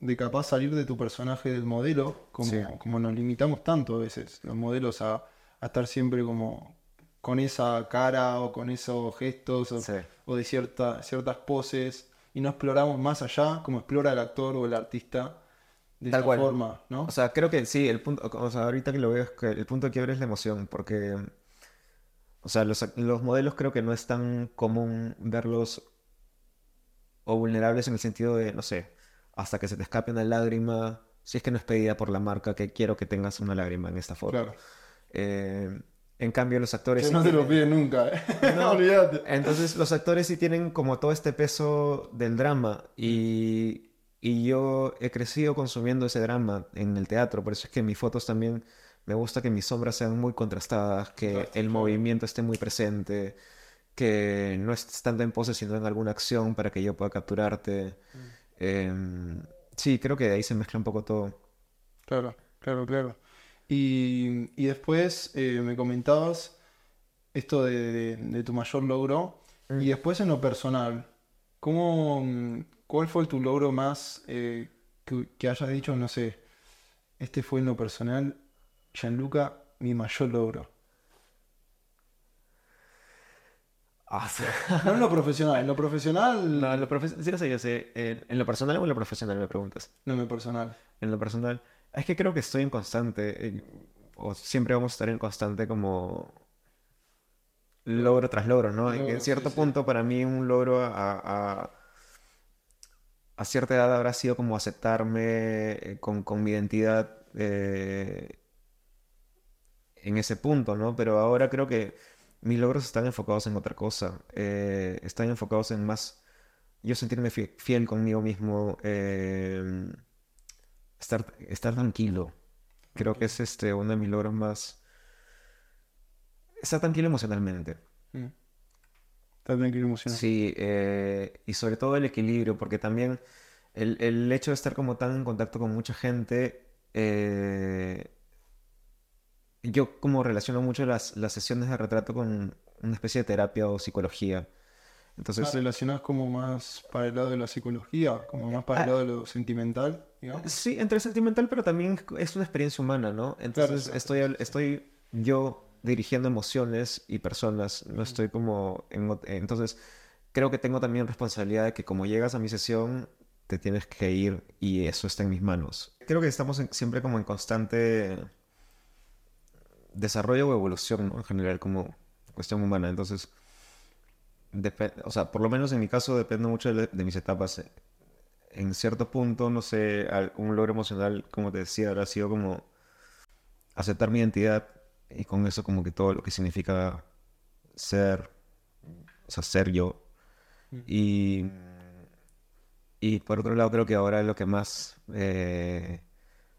de capaz salir de tu personaje del modelo, como, Sí. como nos limitamos tanto a veces, los modelos, a, a estar siempre como con esa cara o con esos gestos o, Sí. o de cierta, ciertas poses y no exploramos más allá como explora el actor o el artista de Tal esa cual. forma, ¿no? O sea, creo que sí, el punto, o sea, ahorita que lo veo es que el punto de quiebre es la emoción, porque, o sea, los, los modelos creo que no es tan común verlos o vulnerables en el sentido de, no sé, hasta que se te escape una lágrima, si es que no es pedida por la marca, que quiero que tengas una lágrima en esta foto. claro. Eh, en cambio, los actores... Que no te lo piden nunca, ¿eh? No. olvídate. entonces los actores sí tienen como todo este peso del drama y, y yo he crecido consumiendo ese drama en el teatro, por eso es que mis fotos también me gusta que mis sombras sean muy contrastadas, que Claro, el claro. movimiento esté muy presente, que no estés tanto en pose sino en alguna acción para que yo pueda capturarte. Em, sí, creo que de ahí se mezcla un poco todo. Claro, claro, claro. Y, y después eh, me comentabas esto de, de- de tu mayor logro. Mm. Y después en lo personal, ¿cómo, mm, ¿cuál fue tu logro más eh, que, que hayas dicho, no sé, este fue en lo personal, Gianluca, mi mayor logro? Ah, sí. No en lo profesional, en lo profesional, No, en lo sí. En, en lo personal o en lo profesional me preguntas. no en lo personal. En lo personal, es que creo que estoy en constante, eh, o siempre vamos a estar en constante como logro tras logro, ¿no? En- Logro, en cierto sí, sí. punto, para mí, un logro a, a, a cierta edad habrá sido como aceptarme eh, con, con mi identidad eh, en ese punto, ¿no? Pero ahora creo que mis logros están enfocados en otra cosa, eh, están enfocados en más yo sentirme fie- fiel conmigo mismo, eh, estar, estar tranquilo. Creo que es este uno de mis logros más. Estar tranquilo emocionalmente. Mm. Está tranquilo emocionado. Sí, eh, y sobre todo el equilibrio, porque también el, el hecho de estar como tan en contacto con mucha gente, eh, yo como relaciono mucho las, las sesiones de retrato con una especie de terapia o psicología. Entonces, ¿Te relacionás como más para el lado de la psicología, como más para el Ah. lado de lo sentimental, digamos? Sí, entre sentimental, pero también es una experiencia humana, ¿no? Entonces claro, estoy, estoy yo dirigiendo emociones y personas, no estoy como en... Entonces creo que tengo también responsabilidad de que como llegas a mi sesión, te tienes que ir y eso está en mis manos. Creo que estamos en- siempre como en constante desarrollo o evolución, ¿no? En general, como cuestión humana. Entonces, o sea, por lo menos en mi caso depende mucho de, de mis etapas. En cierto punto, no sé, un logro emocional, como te decía, habrá sido como aceptar mi identidad y con eso como que todo lo que significa ser, o sea, ser yo. Y, y por otro lado, creo que ahora lo que más eh,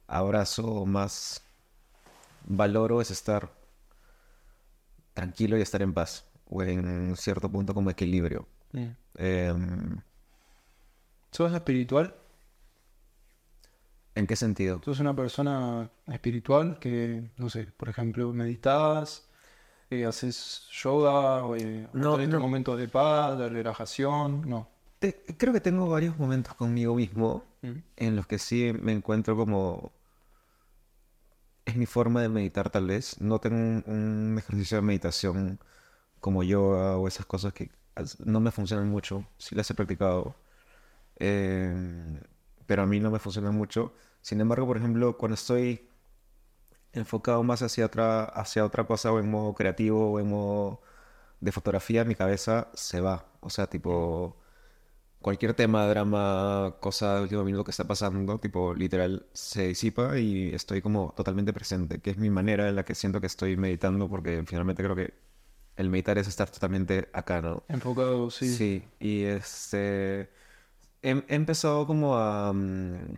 abrazo o más valoro es estar tranquilo y estar en paz, o en cierto punto como equilibrio. Em, ¿Sos espiritual? ¿En qué sentido? ¿Sos una persona espiritual que, no sé, por ejemplo, meditas, eh, haces yoga, o, eh, No, tenés no. momentos de paz, de relajación? No. Te- creo que tengo varios momentos conmigo mismo Mm. en los que sí me encuentro como... Es mi forma de meditar tal vez. No tengo un, un ejercicio de meditación como yoga o esas cosas que no me funcionan mucho. Sí las he practicado. eh, pero a mí no me funcionan mucho. Sin embargo, por ejemplo, cuando estoy enfocado más hacia otra, hacia otra cosa o en modo creativo o en modo de fotografía, mi cabeza se va. O sea, tipo cualquier tema, drama, cosa de último minuto que está pasando, tipo, literal, se disipa y estoy como totalmente presente, que es mi manera en la que siento que estoy meditando, porque finalmente creo que el meditar es estar totalmente acá, ¿no? Enfocado, sí. Sí, y este... He, he empezado como a, mm,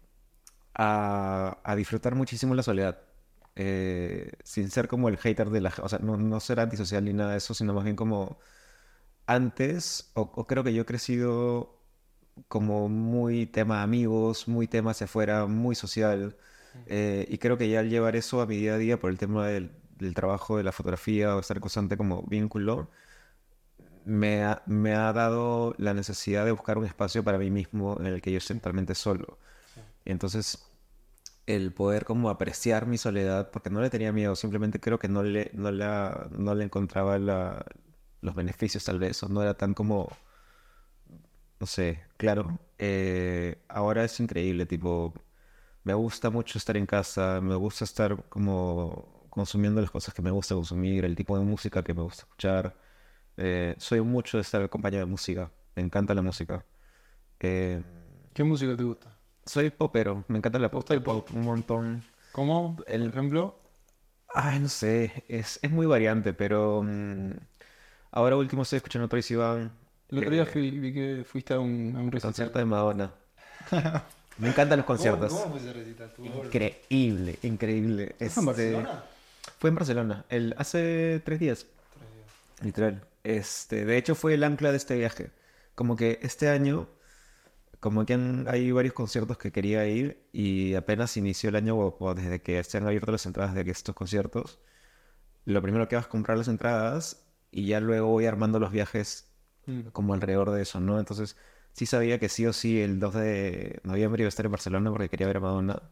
a, a disfrutar muchísimo la soledad. eh, sin ser como el hater de la... O sea, no, no ser antisocial ni nada de eso, sino más bien como... Antes, o, o creo que yo he crecido como muy tema amigos, muy tema hacia afuera, muy social. eh, y creo que ya al llevar eso a mi día a día por el tema del, del trabajo, de la fotografía o estar constante como vínculo, me ha, me ha dado la necesidad de buscar un espacio para mí mismo en el que yo esté totalmente solo. Y entonces, el poder como apreciar mi soledad, porque no le tenía miedo, simplemente creo que no le, no la, no le encontraba la- los beneficios tal vez, o no era tan como, no sé, claro. eh, ahora es increíble, tipo, me gusta mucho estar en casa, me gusta estar como consumiendo las cosas que me gusta consumir, el tipo de música que me gusta escuchar. Eh, soy mucho de estar acompañado de música, me encanta la música. Eh, ¿Qué música te gusta? soy popero, me encanta la pop, el pop un montón. ¿Cómo? El ejemplo. Ay, no sé, es, es muy variante, pero mm, ahora último estoy escuchando Tracy Van, El otro día fui- vi que fuiste a un, a un recital. concierto de Madonna. Me encantan los conciertos. fue ese recital? Increíble, increíble. ¿Fue en Este, Barcelona? Fue en Barcelona, el, hace tres días. Literal. Este, de hecho, fue el ancla de este viaje. Como que este año, como que han- hay varios conciertos que quería ir y apenas inició el año, o, o desde que se han abierto las entradas de estos conciertos, lo primero que vas a comprar las entradas y ya luego voy armando los viajes Mm. como alrededor de eso, ¿no? Entonces, sí sabía que sí o sí el 2 de noviembre iba a estar en Barcelona porque quería ver a Madonna.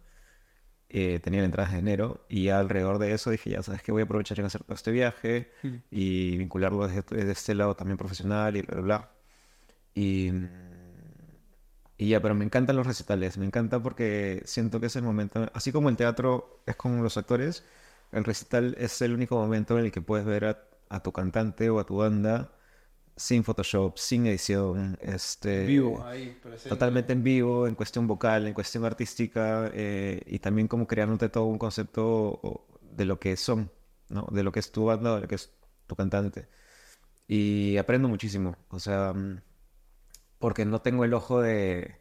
Eh, tenía entradas de enero y alrededor de eso dije, ya sabes que voy a aprovechar en hacer todo este viaje Mm. y vincularlo desde, desde este lado también profesional y bla, bla, bla. Y, y ya, pero me encantan los recitales, me encanta porque siento que es el momento, así como el teatro es con los actores, el recital es el único momento en el que puedes ver a, a tu cantante o a tu banda sin Photoshop, sin edición, este, Vivo ahí, totalmente en vivo, en cuestión vocal, en cuestión artística, eh, y también como creándote todo un concepto de lo que son, ¿no? De lo que es tu banda, de lo que es tu cantante. Y aprendo muchísimo, o sea, mm, porque no tengo el ojo de,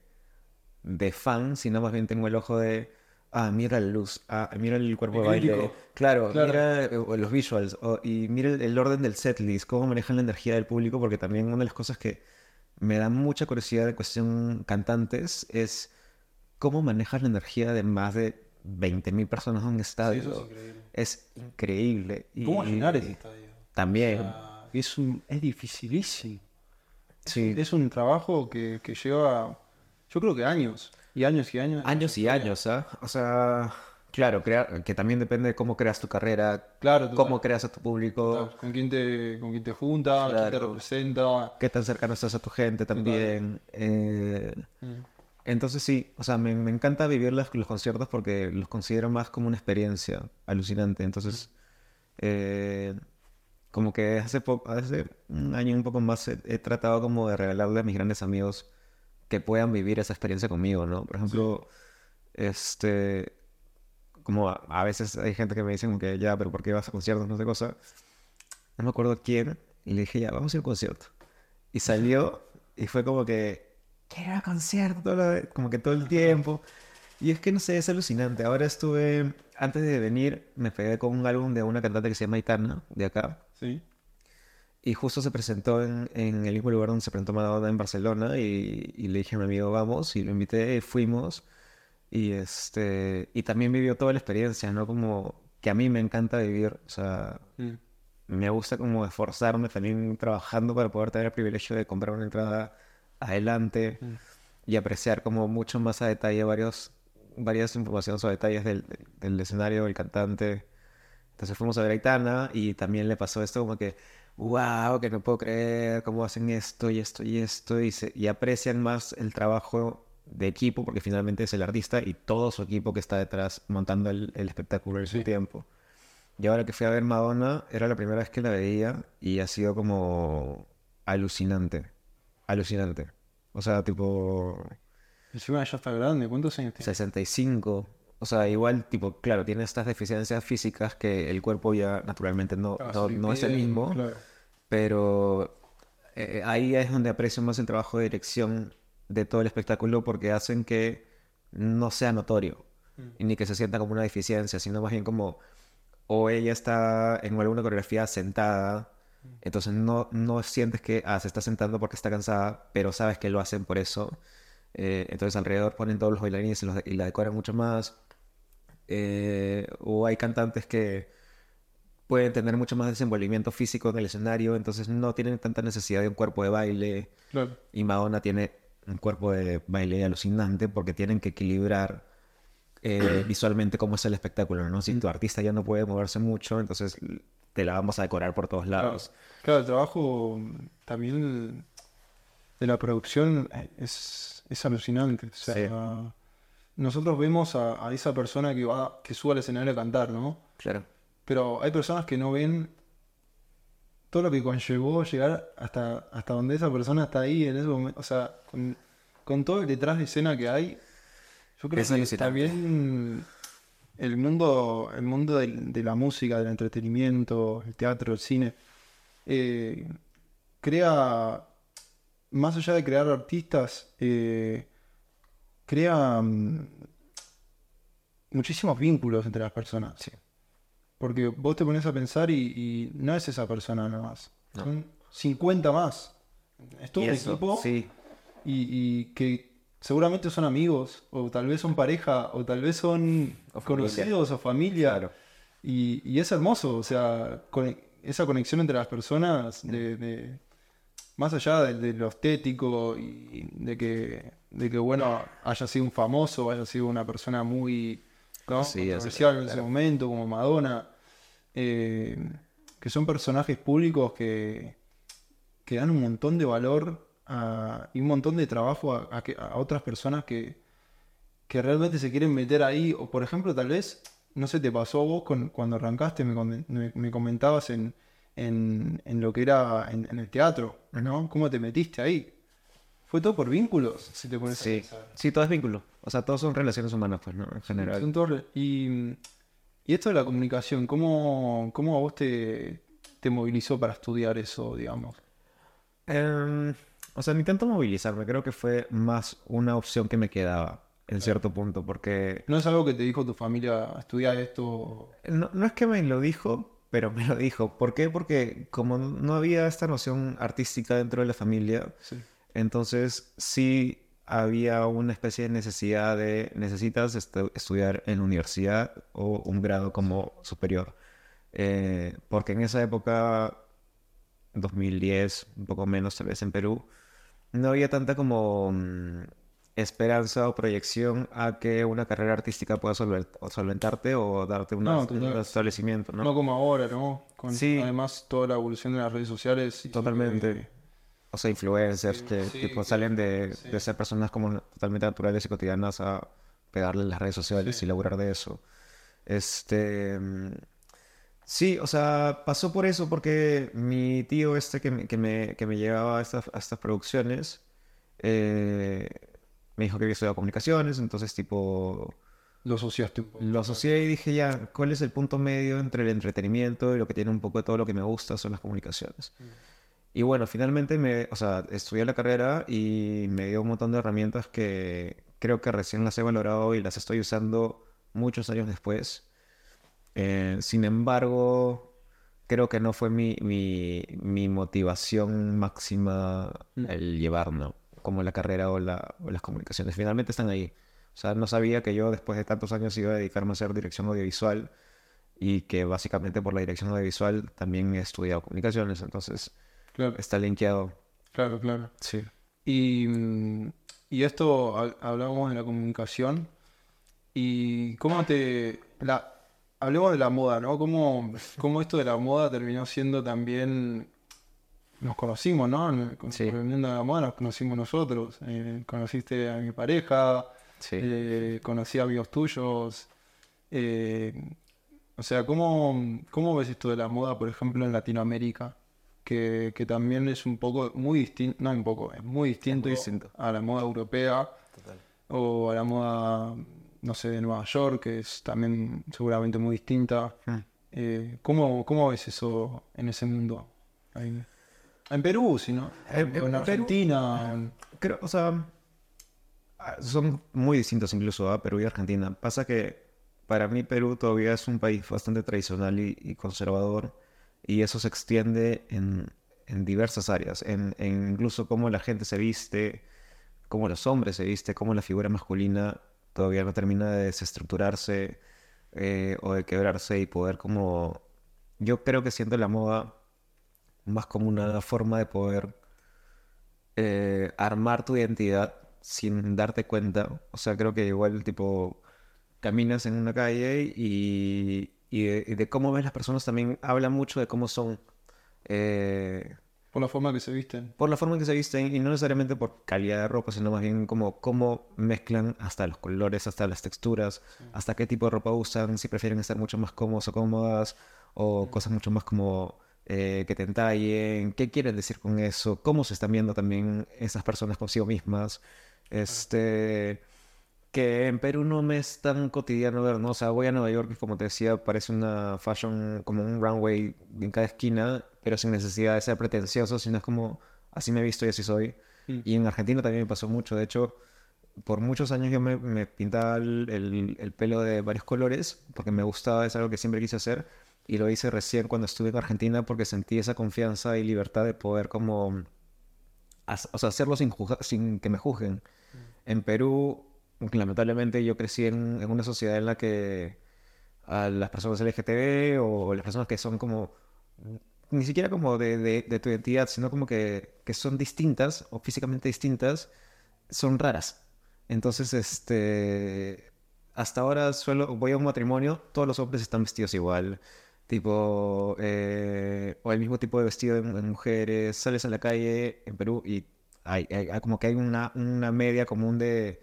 de fan, sino más bien tengo el ojo de, ah, mira la luz, ah, mira el cuerpo de De baile, crítico. claro, Claro. mira eh, los visuals, y mira el, el orden del setlist, cómo manejan la energía del público, porque también una de las cosas que me da mucha curiosidad en cuestión cantantes es cómo manejas la energía de más de 20.000 personas en un Sí, estadio. eso es increíble. Es increíble. Y- ¿Cómo llenar ese estadio? También. Es, un, es dificilísimo. Sí. Es un trabajo que, que lleva, yo creo que años. Y años y años. Años y años, ¿ah? O sea, claro, crear, que también depende de cómo creas tu carrera, Claro, cómo creas a tu público. ¿Con quién te, con quién te juntas? ¿Quién te representa? qué tan cercano estás a tu gente también. eh, Mm. Entonces sí, o sea, me, me encanta vivir los, los conciertos porque los considero más como una experiencia alucinante. Entonces, eh, como que hace, hace un año un poco más he, he tratado como de regalarle a mis grandes amigos que puedan vivir esa experiencia conmigo, ¿no? Por ejemplo, este, como a, a veces hay gente que me dice como que ya, pero ¿por qué vas a conciertos? No sé cosa. No me acuerdo quién. Y le dije, ya, vamos a ir a un concierto. Y salió y fue como que, quiero ir al concierto, como que todo el tiempo. Y es que no sé, es alucinante. Ahora estuve, antes de venir, me pegué con un álbum de una cantante que se llama Itana, de acá. Sí. Y justo se presentó en, en el mismo lugar donde se presentó Madonna en Barcelona. Y, y le dije a mi amigo, vamos, y lo invité, y fuimos. Y este, y también vivió toda la experiencia, ¿no? Como que a mí me encanta vivir, o sea, Mm. me gusta como esforzarme también trabajando para poder tener el privilegio de comprar una entrada adelante Mm. y apreciar como mucho más a detalle varios, varias informaciones o detalles del, del- del escenario, del cantante. Entonces fuimos a ver a Aitana y también le pasó esto como que, wow, que no puedo creer cómo hacen esto y esto y esto y, se, y aprecian más el trabajo de equipo porque finalmente es el artista y todo su equipo que está detrás montando el, el espectáculo en su Sí. tiempo. Y ahora que fui a ver Madonna, era la primera vez que la veía y ha sido como alucinante. Alucinante. O sea, tipo Encima ya está grande, ¿cuántos años tiene? 65. O sea, igual, tipo, claro, tiene estas deficiencias físicas que el cuerpo ya naturalmente no, Ah, no, no es el impide, mismo. claro. Pero eh, ahí es donde aprecio más el trabajo de dirección de todo el espectáculo porque hacen que no sea notorio y ni que se sienta como una deficiencia, sino más bien como o ella está en alguna coreografía sentada, entonces no, no sientes que ah, se está sentando porque está cansada, pero sabes que lo hacen por eso. Eh, entonces alrededor ponen todos los bailarines y, los- y la decoran mucho más. Eh, o hay cantantes que pueden tener mucho más desenvolvimiento físico en el escenario, entonces no tienen tanta necesidad de un cuerpo de baile. Claro. Y Madonna tiene un cuerpo de baile alucinante porque tienen que equilibrar eh, visualmente cómo es el espectáculo, ¿no? Si tu artista ya no puede moverse mucho, entonces te la vamos a decorar por todos lados. claro, el trabajo mm, también de la producción es, es alucinante. O sea, Sí. Nosotros vemos a, a esa persona que va, que sube al escenario a cantar, ¿no? Claro. Pero hay personas que no ven todo lo que conllevó llegar hasta, hasta donde esa persona está ahí en ese momento. O sea, con, con todo el detrás de escena que hay, yo creo Es que también el mundo, el mundo de la música, del entretenimiento, el teatro, el cine, eh, crea, más allá de crear artistas, eh, crea mm, muchísimos vínculos entre las personas. Sí. Porque vos te pones a pensar y, y no es esa persona nada más. No. Son 50 más. Es todo un eso, equipo sí. y, y que seguramente son amigos, o tal vez son pareja, o tal vez son O familia. conocidos o familia. Claro. Y, y es hermoso, o sea, con esa conexión entre las personas, de, de- más allá de, de lo estético y de que, de que, bueno, haya sido un famoso, haya sido una persona muy ¿no? Sí, en ese claro. momento, como Madonna, eh, que son personajes públicos que, que dan un montón de valor a- y un montón de trabajo a, a que- a otras personas que, que realmente se quieren meter ahí. O por ejemplo, tal vez, no sé, te pasó a vos con- cuando arrancaste, me, me- me comentabas en, en- en lo que era en, en el teatro, ¿no? ¿Cómo te metiste ahí? Fue todo por vínculos, si te pones a Sí. pensar. sí, todo es vínculo. O sea, todos son relaciones humanas, pues, ¿no? En general. Son todos re- y, y esto de la comunicación, ¿cómo, cómo a vos te, te movilizó para estudiar eso, digamos? Em, o sea, ni tanto movilizarme, creo que fue más una opción que me quedaba en cierto punto, porque ¿No es algo que te dijo tu familia, estudiar esto? no, no es que me lo dijo, pero me lo dijo. ¿Por qué? Porque como no había esta noción artística dentro de la familia, Sí. Entonces sí había una especie de necesidad de necesitas estu- estudiar en universidad o un grado como superior. Eh, porque en esa época, 2010, un poco menos tal vez en Perú, no había tanta como mm, esperanza o proyección a que una carrera artística pueda solven- o solventarte o darte una- No, un establecimiento, ¿no? No como ahora, ¿no? Con Sí. además toda la evolución de las redes sociales. Totalmente. O sea, influencers que sí, tipo que- salen de, sí. de ser personas como totalmente naturales y cotidianas a pegarle en las redes sociales Sí. y laburar de eso. Este, mm, sí, o sea, pasó por eso porque mi tío este que me, que me, que me llevaba a estas, a estas producciones, eh, me dijo que había estudiado comunicaciones, entonces tipo... Lo asociaste un poco. Lo asocié y dije ya, ¿cuál es el punto medio entre el entretenimiento y lo que tiene un poco de todo lo que me gusta son las comunicaciones? Y bueno, finalmente me, o sea, estudié la carrera y me dio un montón de herramientas que creo que recién las he valorado y las estoy usando muchos años después. Eh, sin embargo, creo que no fue mi, mi, mi motivación máxima Mm. el llevar, ¿no? Como la carrera o, la, o las comunicaciones. Finalmente están ahí. O sea, no sabía que yo después de tantos años iba a dedicarme a hacer dirección audiovisual y que básicamente por la dirección audiovisual también he estudiado comunicaciones. Entonces, Claro, está linkeado. claro, claro. Sí. Y, mm, y esto ha- hablábamos de la comunicación. ¿Y cómo te... La, hablemos de la moda, ¿no? ¿Cómo, cómo esto de la moda terminó siendo también... Nos conocimos, ¿no? Con- Sí. La moda, nos conocimos nosotros. Eh, conociste a mi pareja, Sí. eh, conocí a amigos tuyos. eh, o sea, ¿cómo, ¿cómo ves esto de la moda, por ejemplo, en Latinoamérica? Que, que también es un poco muy distinto, no un poco, es muy distinto, distinto. a la moda europea Total. o a la moda, no sé, de Nueva York, que es también seguramente muy distinta. Eh, ¿cómo, ¿Cómo ves eso en ese mundo? Ahí. En Perú, si no. En- en, en Perú- Argentina. en- Creo, o sea, ah, son muy distintos incluso a Perú y Argentina. Pasa que para mí Perú todavía es un país bastante tradicional y, y conservador y eso se extiende en, en diversas áreas, en, incluso cómo la gente se viste, cómo los hombres se viste, cómo la figura masculina todavía no termina de desestructurarse eh, o de quebrarse y poder como... Yo creo que siento la moda más como una forma de poder eh, armar tu identidad sin darte cuenta. O sea, creo que igual tipo caminas en una calle y, y de, y de cómo ves las personas también habla mucho de cómo son. eh, por la forma que se visten. por la forma en que se visten y no necesariamente por calidad de ropa, sino más bien como cómo mezclan hasta los colores, hasta las texturas, hasta qué tipo de ropa usan, si prefieren estar mucho más cómodos o cómodas o cosas mucho más como eh, que te entallen, qué quieren decir con eso, cómo se están viendo también esas personas consigo mismas. Este, que en Perú no me es tan cotidiano ver, ¿no? O sea, voy a Nueva York y como te decía, parece una fashion, como un runway en cada esquina, pero sin necesidad de ser pretencioso, sino es como, así me he visto y así soy. Mm. Y en Argentina también me pasó mucho, de hecho, por muchos años yo me, me pintaba el, el- el pelo de varios colores, porque me gustaba, es algo que siempre quise hacer, y lo hice recién cuando estuve en Argentina porque sentí esa confianza y libertad de poder como, o sea, hacerlo sin, juzga- sin que me juzguen. En Perú, lamentablemente, yo crecí en, una sociedad en la que a las personas LGTB o las personas que son como, ni siquiera como de, tu identidad, sino como que, que son distintas o físicamente distintas, son raras. Entonces, este, hasta ahora suelo, voy a un matrimonio, todos los hombres están vestidos igual, tipo, eh, o el mismo tipo de vestido en, en mujeres, sales a la calle en Perú y hay- hay como que hay una, una media común de,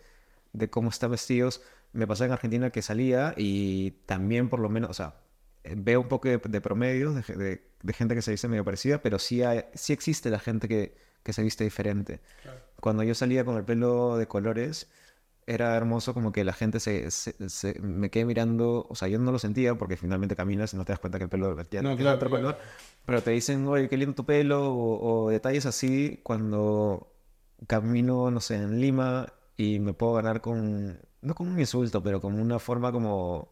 de cómo están vestidos. Me pasó en Argentina que salía y también por lo menos, o sea, veo un poco de, de promedios de, ge- de- de gente que se viste medio parecida, pero sí, hay- sí existe la gente que, que se viste diferente. Cuando yo salía con el pelo de colores, era hermoso como que la gente se, se- se- me quedé mirando, o sea, yo no lo sentía porque finalmente caminas y no te das cuenta que el pelo ya No, claro, otro claro. color, pero te dicen, oye, qué lindo tu pelo, o, o detalles así cuando camino, no sé, en Lima y me puedo ganar con, no con un insulto, pero con una forma como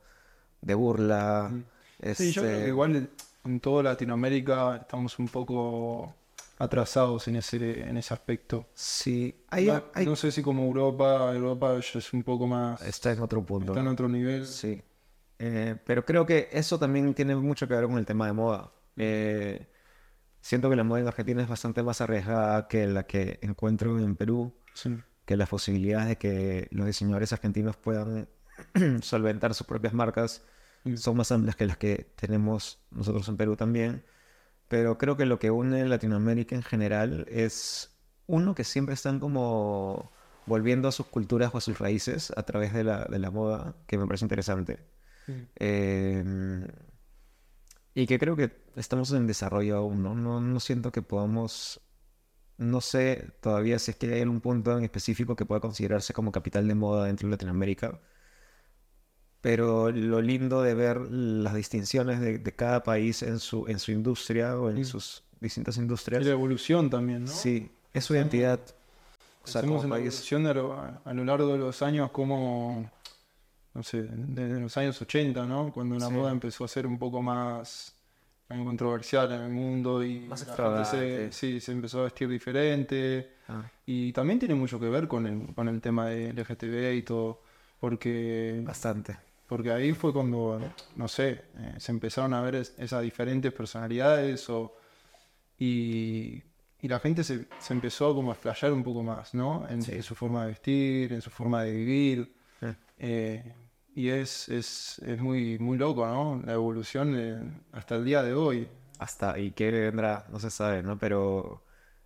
de burla. Sí, yo creo este, que igual en toda Latinoamérica estamos un poco atrasados en ese, en ese aspecto. Sí, hay, no, hay- no sé si como Europa, Europa es un poco más, está en otro punto. está en otro nivel. Sí. Eh, pero creo que eso también tiene mucho que ver con el tema de moda. Eh, siento que la moda en Argentina es bastante más arriesgada que la que encuentro en Perú, Sí. Que las posibilidades de que los diseñadores argentinos puedan solventar sus propias marcas Mm. son más amplias que las que tenemos nosotros en Perú también. pero creo que lo que une Latinoamérica en general es uno que siempre están como volviendo a sus culturas o a sus raíces a través de la, de la moda, que me parece interesante. Eh, y que creo que estamos en desarrollo aún, ¿no? No, no siento que podamos... No sé todavía si es que hay algún punto en específico que pueda considerarse como capital de moda dentro de Latinoamérica. Pero lo lindo de ver las distinciones de, de cada país en su, en su industria o en sus distintas Y industrias. la evolución también, ¿no? Sí, es su identidad. O sea, como en la país. evolución a lo, a lo largo de los años como, no sé, desde los años 80, ¿no? Cuando la Sí. moda empezó a ser un poco más eh, controversial en el mundo y Más se, sí, se empezó a vestir diferente. Ah, Y también tiene mucho que ver con el, con el tema de LGTB y todo, porque, bastante. porque ahí fue cuando, no sé, eh, se empezaron a ver es- esas diferentes personalidades o, y, y la gente se, se empezó como a explayar un poco más, ¿no? En, Sí. en su forma de vestir, en su forma de vivir. Eh. eh, y es, es, es muy, muy loco, ¿no? La evolución eh, hasta el día de hoy. Hasta, y qué vendrá, no se sabe, ¿no? Pero,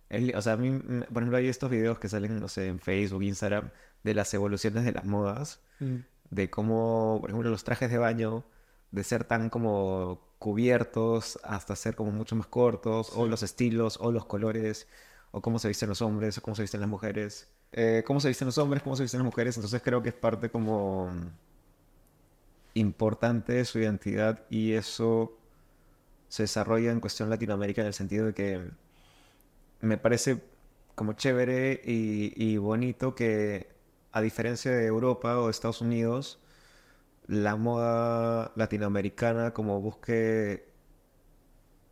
el- o sea, a mí, mm, por ejemplo, hay estos videos que salen, no sé, en Facebook, Instagram, de las evoluciones de las modas, de cómo, por ejemplo, los trajes de baño, de ser tan como cubiertos hasta ser como mucho más cortos, o los estilos, o los colores, o cómo se visten los hombres, o cómo se visten las mujeres. Eh, cómo se visten los hombres, cómo se visten las mujeres, entonces creo que es parte como importante de su identidad y eso se desarrolla en cuestión Latinoamérica en el sentido de que me parece como chévere y, y bonito que a diferencia de Europa o Estados Unidos, la moda latinoamericana como busque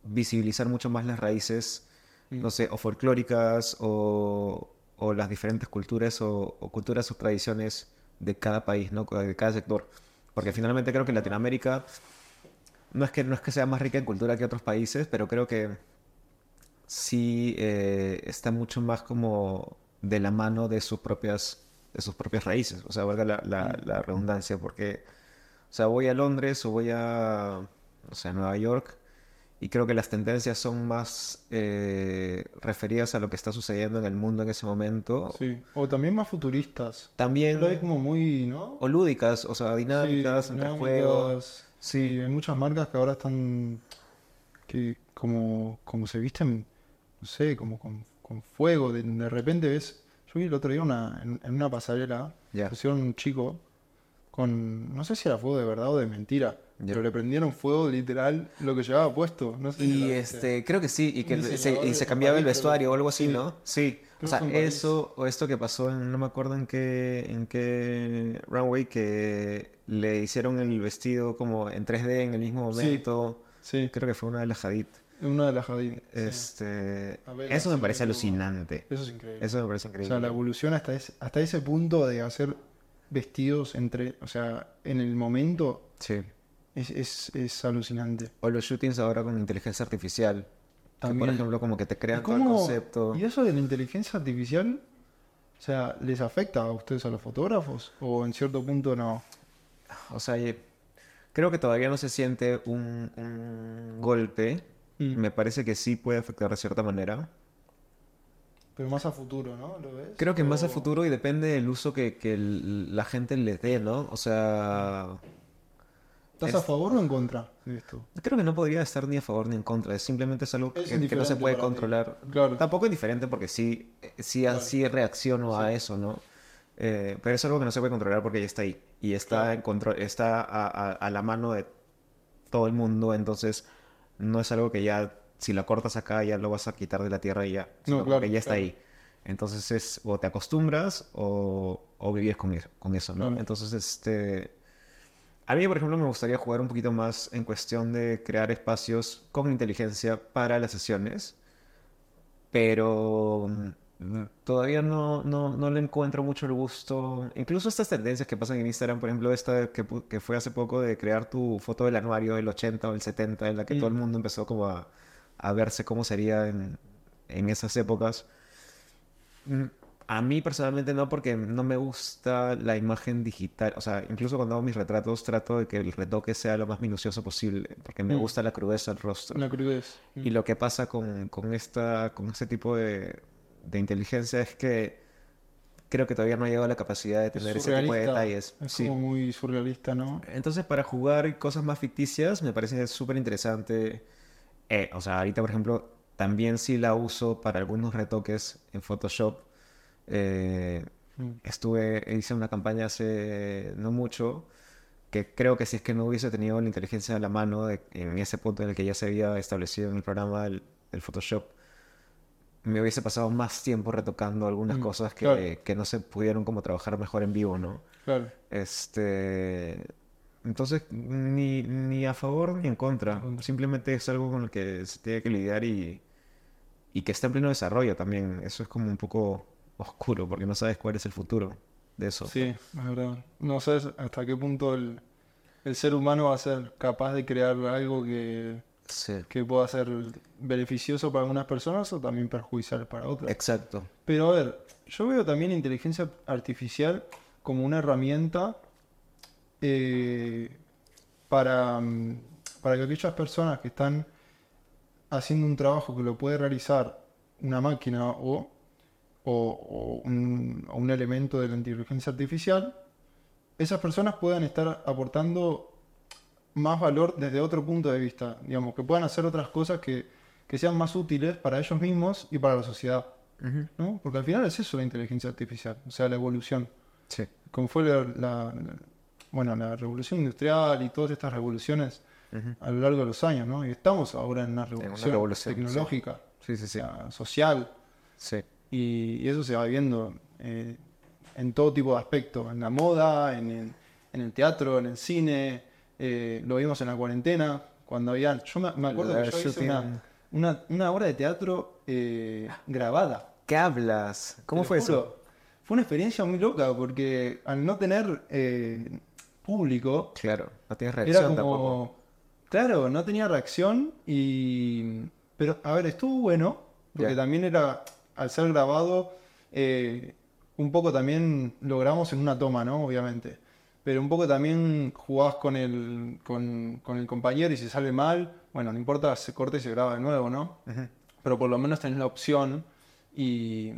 visibilizar mucho más las raíces, no sé, o folclóricas o, o las diferentes culturas o, o culturas o tradiciones de cada país, ¿no? De cada sector. Porque finalmente creo que Latinoamérica no es que, no es que sea más rica en cultura que otros países, pero creo que sí eh, está mucho más como de la mano de sus propias, de sus propias raíces. O sea, valga la, la- la redundancia, porque, o sea, voy a Londres o voy a, o sea, Nueva York y creo que las tendencias son más eh, referidas a lo que está sucediendo en el mundo en ese momento. Sí. O también más futuristas. También, es como muy, ¿no? o lúdicas, o sea, dinámicas, Sí, entre dinámicas. juegos. Sí, hay muchas marcas que ahora están que como, como se visten, no sé, como con, con fuego. De, de repente ves, yo vi el otro día una, en, en una pasarela, Ya. pusieron un chico con, no sé si era fuego de verdad o de mentira, Ya. pero le prendieron fuego literal lo que llevaba puesto. No sé si Y este, creo que sí, y que se, y se cambiaba el vestuario o algo así, sí. ¿no? Sí. O sea, eso o esto que pasó en, no me acuerdo en qué, en qué runway, que le hicieron el vestido como en 3D en el mismo momento. Sí, Creo que fue una de las Hadid. una de las Hadid. Este, ver, eso me parece alucinante. Eso es increíble. Eso me parece O increíble. sea, la evolución hasta ese, hasta ese punto de hacer vestidos entre, o sea, en el momento Sí. Es, es, es alucinante. O los shootings ahora con inteligencia artificial. Que, por También. ejemplo, como que te ¿Y crean todo el concepto. ¿Y eso de la inteligencia artificial? O sea, ¿les afecta a ustedes a los fotógrafos? ¿O en cierto punto no? O sea, ye- creo que todavía no se siente un, un golpe. Mm. Me parece que sí puede afectar de cierta manera. Pero más a futuro, ¿no? ¿Lo ves? Creo que más a futuro y depende del uso que, que el- la gente le dé, ¿no? O sea, ¿Estás a favor o en contra de esto? creo que no podría estar ni a favor ni en contra. Es simplemente es algo Es que, que no se puede controlar. Claro. Tampoco es diferente porque sí, eh, sí, así reacciono a eso, ¿no? Eh, pero es algo que no se puede controlar porque ya está ahí. Y está, Claro. en control, está a, a- a la mano de todo el mundo. Entonces, no es algo que ya, si lo cortas acá, ya lo vas a quitar de la tierra y ya. como claro, que ya está claro. ahí. Entonces, es o te acostumbras o, o vives con eso, con eso ¿no? Claro. Entonces, este... A mí, por ejemplo, me gustaría jugar un poquito más en cuestión de crear espacios con inteligencia para las sesiones, pero mm, todavía no, no, no le encuentro mucho el gusto. Incluso estas tendencias que pasan en Instagram, por ejemplo, esta que, que fue hace poco de crear tu foto del anuario del 80 o el 70, en la que todo el Mm. mundo empezó como a, a verse cómo sería en, en esas épocas. A mí personalmente no, porque no me gusta la imagen digital. O sea, incluso cuando hago mis retratos, trato de que el retoque sea lo más minucioso posible, porque me Mm. gusta la crudeza del rostro. Una crudez. Mm. Y lo que pasa con, con, esta, con este tipo de, de inteligencia es que creo que todavía no ha llegado a la capacidad de tener ese tipo de detalles. Es Sí. como muy surrealista, ¿no? Entonces, para jugar cosas más ficticias, me parece súper interesante. Eh, o sea, ahorita, por ejemplo, también sí la uso para algunos retoques en Photoshop. Eh, Mm. estuve, hice una campaña hace no mucho, que creo que si es que no hubiese tenido la inteligencia a la mano de- en ese punto en el que ya se había establecido en el programa el, el Photoshop, me hubiese pasado más tiempo retocando algunas Mm, cosas que, claro. que no se pudieron como trabajar mejor en vivo, ¿no? Claro. Este, entonces, ni, ni a favor ni en contra. contra. Simplemente es algo con el que se tiene que lidiar y, y que está en pleno desarrollo también. Eso es como un poco oscuro porque no sabes cuál es el futuro de eso. Sí, es verdad. No sé hasta qué punto el, el ser humano va a ser capaz de crear algo que, Sí. que pueda ser beneficioso para algunas personas o también perjudicial para otras. Exacto. Pero a ver, yo veo también inteligencia artificial como una herramienta eh, para, mm, para que aquellas personas que están haciendo un trabajo que lo puede realizar una máquina o, o- o un, o un elemento de la inteligencia artificial, esas personas puedan estar aportando más valor desde otro punto de vista, digamos, que puedan hacer otras cosas que, que sean más útiles para ellos mismos y para la sociedad. ¿no? Porque al final es eso la inteligencia artificial, o sea, la evolución. Sí. Como fue la, la- la- bueno, la revolución industrial y todas estas revoluciones a lo largo de los años, ¿no? Y estamos ahora en una revolución, tecnológica, Sí, sí, o sí. sea, social, Sí. Y, y eso se va viendo eh, en todo tipo de aspectos, en la moda, en, el- en el teatro, en el cine, eh, lo vimos en la cuarentena, cuando había, yo me, me acuerdo que yo hice una, una, una obra de teatro eh, grabada. ¿Qué hablas? ¿Cómo Te fue eso? Fue una experiencia muy loca porque al no tener eh, público, Claro, no tienes era reacción como... tampoco. Claro, no tenía reacción y... Pero, a ver, estuvo bueno, porque también era, al ser grabado, eh, un poco también lo grabamos en una toma, ¿no? Obviamente. Pero un poco también jugás con el, con, con el compañero y si sale mal, bueno, no importa, se corta y se graba de nuevo, ¿no? Pero por lo menos tenés la opción y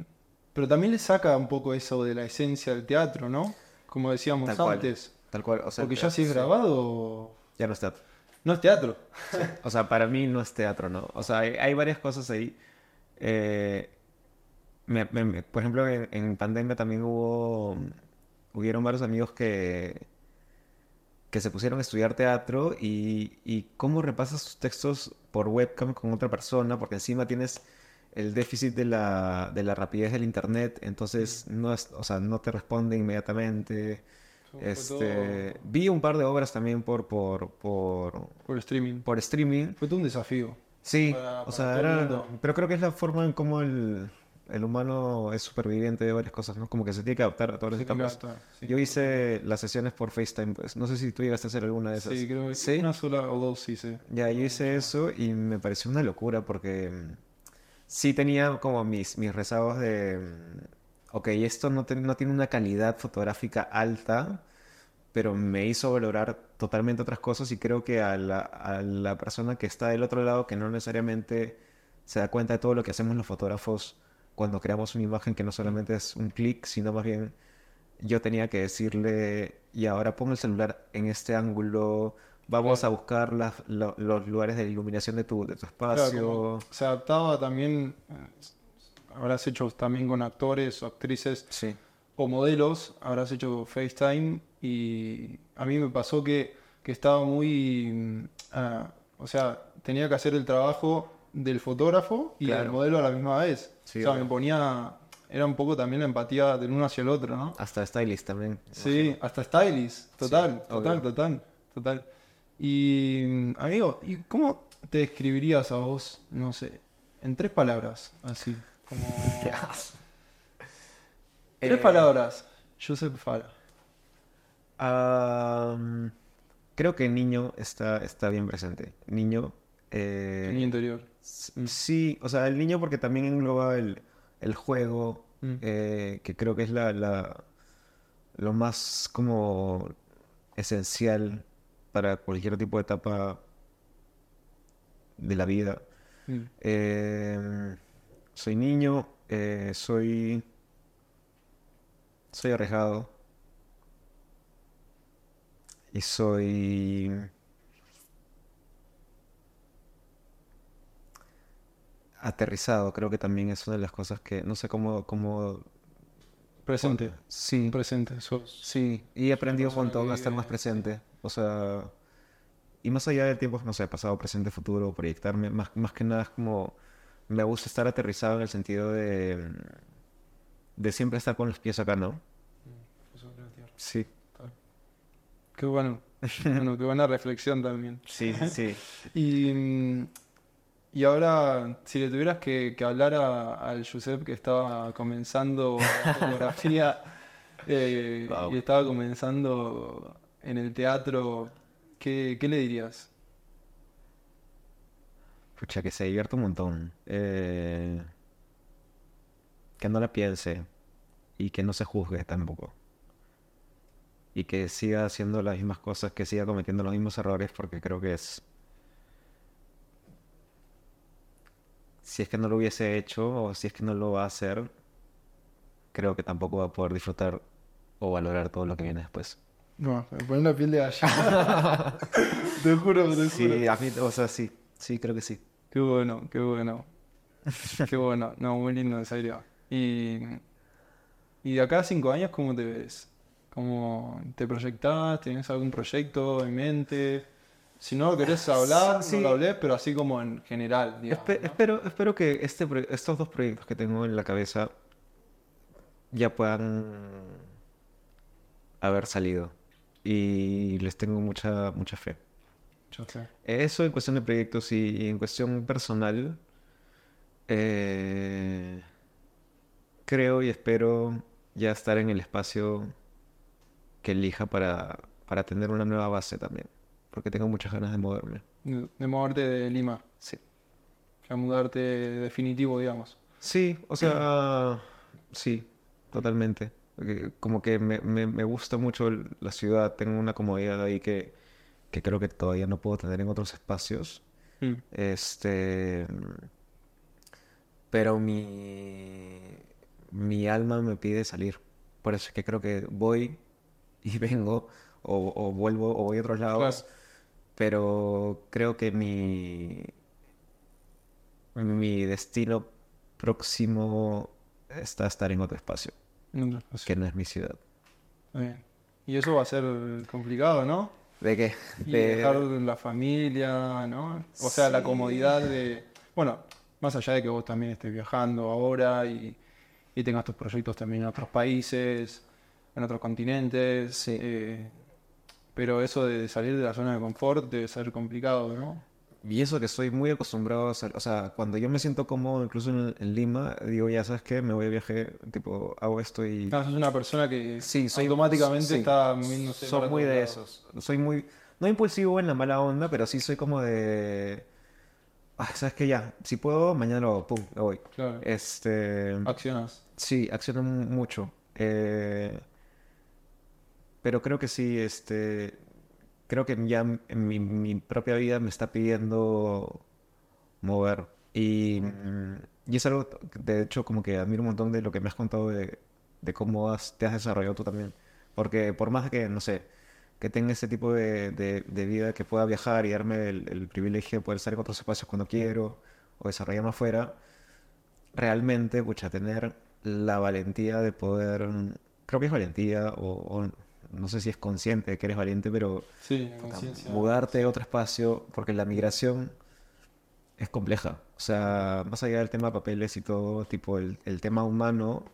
pero también le saca un poco eso de la esencia del teatro, ¿no? Como decíamos Tal cual. antes, Tal cual. O sea, porque ya si es sí. grabado Ya no está. no es teatro. O sea, para mí no es teatro, ¿no? O sea, hay, hay varias cosas ahí. Eh, me- me- me- por ejemplo, en, en pandemia también hubo, hubieron varios amigos que, que se pusieron a estudiar teatro y, y cómo repasas tus textos por webcam con otra persona, porque encima tienes el déficit de la, de la rapidez del internet, entonces no, es, o sea, no te responde inmediatamente. Este, vi un par de obras también por, por, por, Por streaming. por streaming. Fue todo un desafío. Sí, Para- o sea, era, pero creo que es la forma en cómo el, el humano es superviviente de varias cosas, ¿no? Como que se tiene que adaptar a campos. adaptar, sí. Yo hice las sesiones por FaceTime, pues. No sé si tú llegaste a hacer alguna de esas. Sí, creo que ¿Sí? una sola o dos sí, sí. Ya, yo hice eso y me pareció una locura porque mm, sí tenía como mis, mis rezagos de, mm, ok, esto no, te- no tiene una calidad fotográfica alta, pero me hizo valorar totalmente otras cosas y creo que a la, a la persona que está del otro lado, que no necesariamente se da cuenta de todo lo que hacemos los fotógrafos cuando creamos una imagen que no solamente es un clic, sino más bien yo tenía que decirle, y ahora pon el celular en este ángulo, vamos Claro. a buscar las- lo- los lugares de iluminación de tu, de tu Claro, espacio. como se adaptaba también, eh, habrás hecho también con actores o actrices Sí, o modelos, habrás hecho FaceTime y a mí me pasó que, que estaba muy, ah, o sea, tenía que hacer el trabajo del fotógrafo y del modelo a la misma vez. Sí, o sea, obvio. me ponía, era un poco también la empatía del uno hacia el otro, ¿no? hasta stylist también. Sí, hasta stylist, total, total, obvio. total, total. Y, amigo, ¿y cómo te describirías a vos, no sé, en tres palabras, así, como... Tres Eh, palabras, Joseph Fala. Am, creo que niño está, está bien presente. Niño. Eh, En mi interior. s- Sí, o sea, el niño porque también engloba el, el juego, Mm. eh, que creo que es la, la- lo más como esencial para cualquier tipo de etapa de la vida. Mm. Eh, soy niño, eh, soy, soy arriesgado y soy aterrizado. Creo que también es una de las cosas que no sé cómo, cómo Presente. sí, Presente. Sos. sí, y he aprendido un montón a estar más presente. O sea, y más allá del tiempo, no sé, pasado, presente, futuro, proyectarme, más, más que nada es como me gusta estar aterrizado en el sentido de de siempre estar con los pies acá, ¿no? Sí. Qué bueno. bueno. Qué buena reflexión también. Sí, sí, sí. Y, mm, y ahora, si le tuvieras que, que hablar a- al Josep que estaba comenzando la fotografía eh, Wow. y estaba comenzando en el teatro, ¿qué, qué le dirías? Pucha, que se divierta un montón. Eh, que no la piense. Y que no se juzgue tampoco. Y que siga haciendo las mismas cosas, que siga cometiendo los mismos errores, porque creo que es... Si es que no lo hubiese hecho, o si es que no lo va a hacer, creo que tampoco va a poder disfrutar o valorar todo lo que viene después. No, me pone la piel de gallina. te juro, te juro. Sí, a mí, o sea, sí. Sí, creo que sí. Qué bueno, qué bueno. Qué bueno. No, muy lindo, en serio. Y, y de acá a cinco años, ¿cómo te ves? ¿Cómo te proyectás? ¿Tienes algún proyecto en mente? Si no lo querés hablar, Sí. no lo hablés, pero así como en general, digamos, Espe- ¿no? espero, espero que este, estos dos proyectos que tengo en la cabeza ya puedan haber salido. Y les tengo mucha, mucha fe. Sé. Eso en cuestión de proyectos y, y en cuestión personal, eh, creo y espero ya estar en el espacio que elija para, para tener una nueva base también. Porque tengo muchas ganas de moverme. De, moverte de Lima, Sí. a mudarte definitivo, digamos. Sí, o sea, sí, totalmente. Porque Como que me, me- me gusta mucho el- la ciudad, tengo una comodidad ahí que, que creo que todavía no puedo tener en otros espacios. Mm. Este, pero mi, mi alma me pide salir. Por eso es que creo que voy y vengo, o, o vuelvo, o voy a otros lados. Pero creo que mi, mi destino próximo está estar en otro espacio, No, que no es mi ciudad. Bien. Y eso va a ser complicado, ¿no? ¿De qué? Y De- dejar la familia, ¿no? O sea, la comodidad de... Bueno, más allá de que vos también estés viajando ahora y, y tengas tus proyectos también en otros países, en otros continentes. Sí. eh, pero eso de salir de la zona de confort debe ser complicado, ¿no? Y eso que estoy muy acostumbrado a hacer, o sea, cuando yo me siento cómodo, incluso en, en Lima, digo, ya sabes qué, me voy de viaje, tipo, hago esto y... No, sos una persona que Sí, soy automáticamente sí. está moviéndose Soy muy de esos. Soy muy, no impulsivo en la mala onda, pero sí soy como de... Ah, ¿sabes qué? Ya, si puedo, mañana lo hago, pum, me voy. Claro. Este... Accionas. Sí, acciono mu- mucho. Eh, pero creo que sí, este, creo que ya en mi, mi propia vida me está pidiendo mover. Y, mm, y es algo, de hecho, como que admiro un montón de lo que me has contado de, de cómo has- te has desarrollado tú también. Porque por más que, no sé, que tenga ese tipo de, de- de vida, que pueda viajar y darme el, el privilegio de poder estar en otros espacios cuando quiero o desarrollarme afuera, realmente, pucha, tener la valentía de poder, mm, creo que es valentía, o, o no sé si es consciente de que eres valiente, pero Sí, puta, mudarte a otro espacio, porque la migración es compleja. O sea, más allá del tema de papeles y todo, tipo el, el tema humano,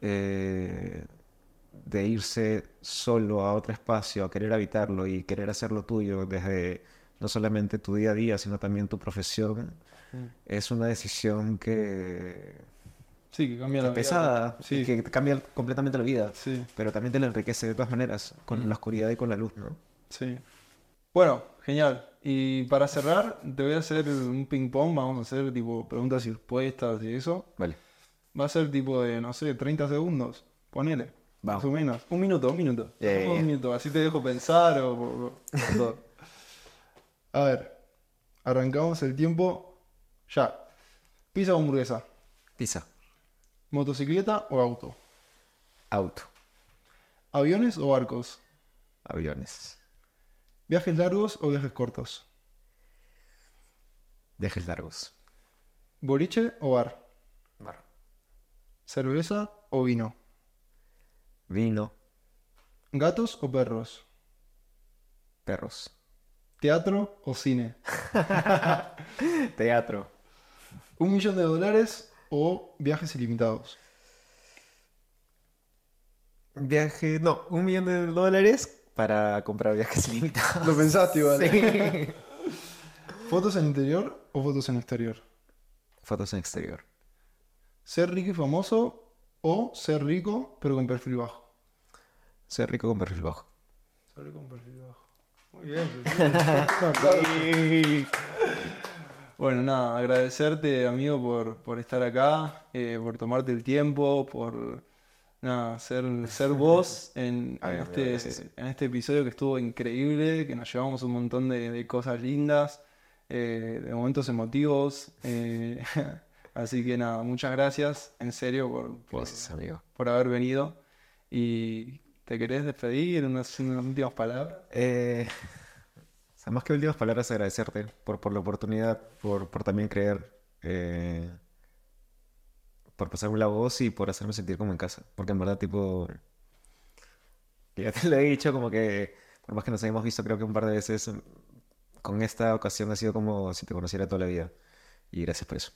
eh, de irse solo a otro espacio, a querer habitarlo y querer hacerlo tuyo desde no solamente tu día a día, sino también tu profesión, Mm. es una decisión que Sí, que cambia la vida. pesada, Sí, que te cambia completamente la vida, sí. pero también te la enriquece de todas maneras, con Mm. la oscuridad y con la luz, ¿no? Sí. Bueno, genial. Y para cerrar, te voy a hacer un ping pong. Vamos a hacer tipo preguntas y respuestas y eso. Vale. Va a ser tipo de, no sé, 30 segundos. Ponele. Vamos. Más o menos. Un minuto, un minuto. Ya, ya, un minuto. Así te dejo pensar o, o- o todo. A ver. Arrancamos el tiempo. Ya. Pizza o hamburguesa. Pizza. Motocicleta o auto. Auto. Aviones o barcos. Aviones. Viajes largos o viajes cortos. Viajes largos. Boliche o bar. Bar. Cerveza o vino. Vino. Gatos o perros. Perros. Teatro o cine. Teatro. Un millón de dólares o viajes ilimitados. Viaje. No, un millón de dólares para comprar viajes ilimitados. Lo pensaste igual. Sí. ¿Fotos en interior o fotos en exterior? Fotos en exterior. ¿Ser rico y famoso o ser rico pero con perfil bajo? Ser rico con perfil bajo. Ser rico con perfil bajo. Muy bien. Bueno, nada, agradecerte, amigo, por, por estar acá, eh, por tomarte el tiempo, por nada, ser, ser vos en, Ay, en amigo, este, gracias. en este episodio que estuvo increíble, que nos llevamos un montón de, de cosas lindas, eh, de momentos emotivos. eh, así que nada, muchas gracias, en serio, por, por, Gracias, amigo. por haber venido. Y te querés despedir, unas, unas últimas palabras. Eh, sea, más que últimas palabras, agradecerte por, por la oportunidad, por, por también creer, eh, por pasarme la voz y por hacerme sentir como en casa. Porque en verdad, tipo, ya te lo he dicho, como que, por más que nos hayamos visto, creo que un par de veces, con esta ocasión ha sido como si te conociera toda la vida. Y gracias por eso.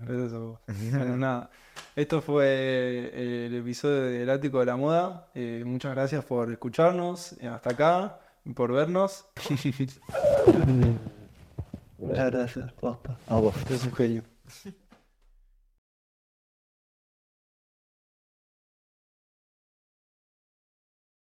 Gracias a vos. Bueno, nada. Esto fue eh, el episodio del Ático de la Moda. Eh, muchas gracias por escucharnos hasta acá, por vernos. Muchas gracias, posta. A vos, es un genio.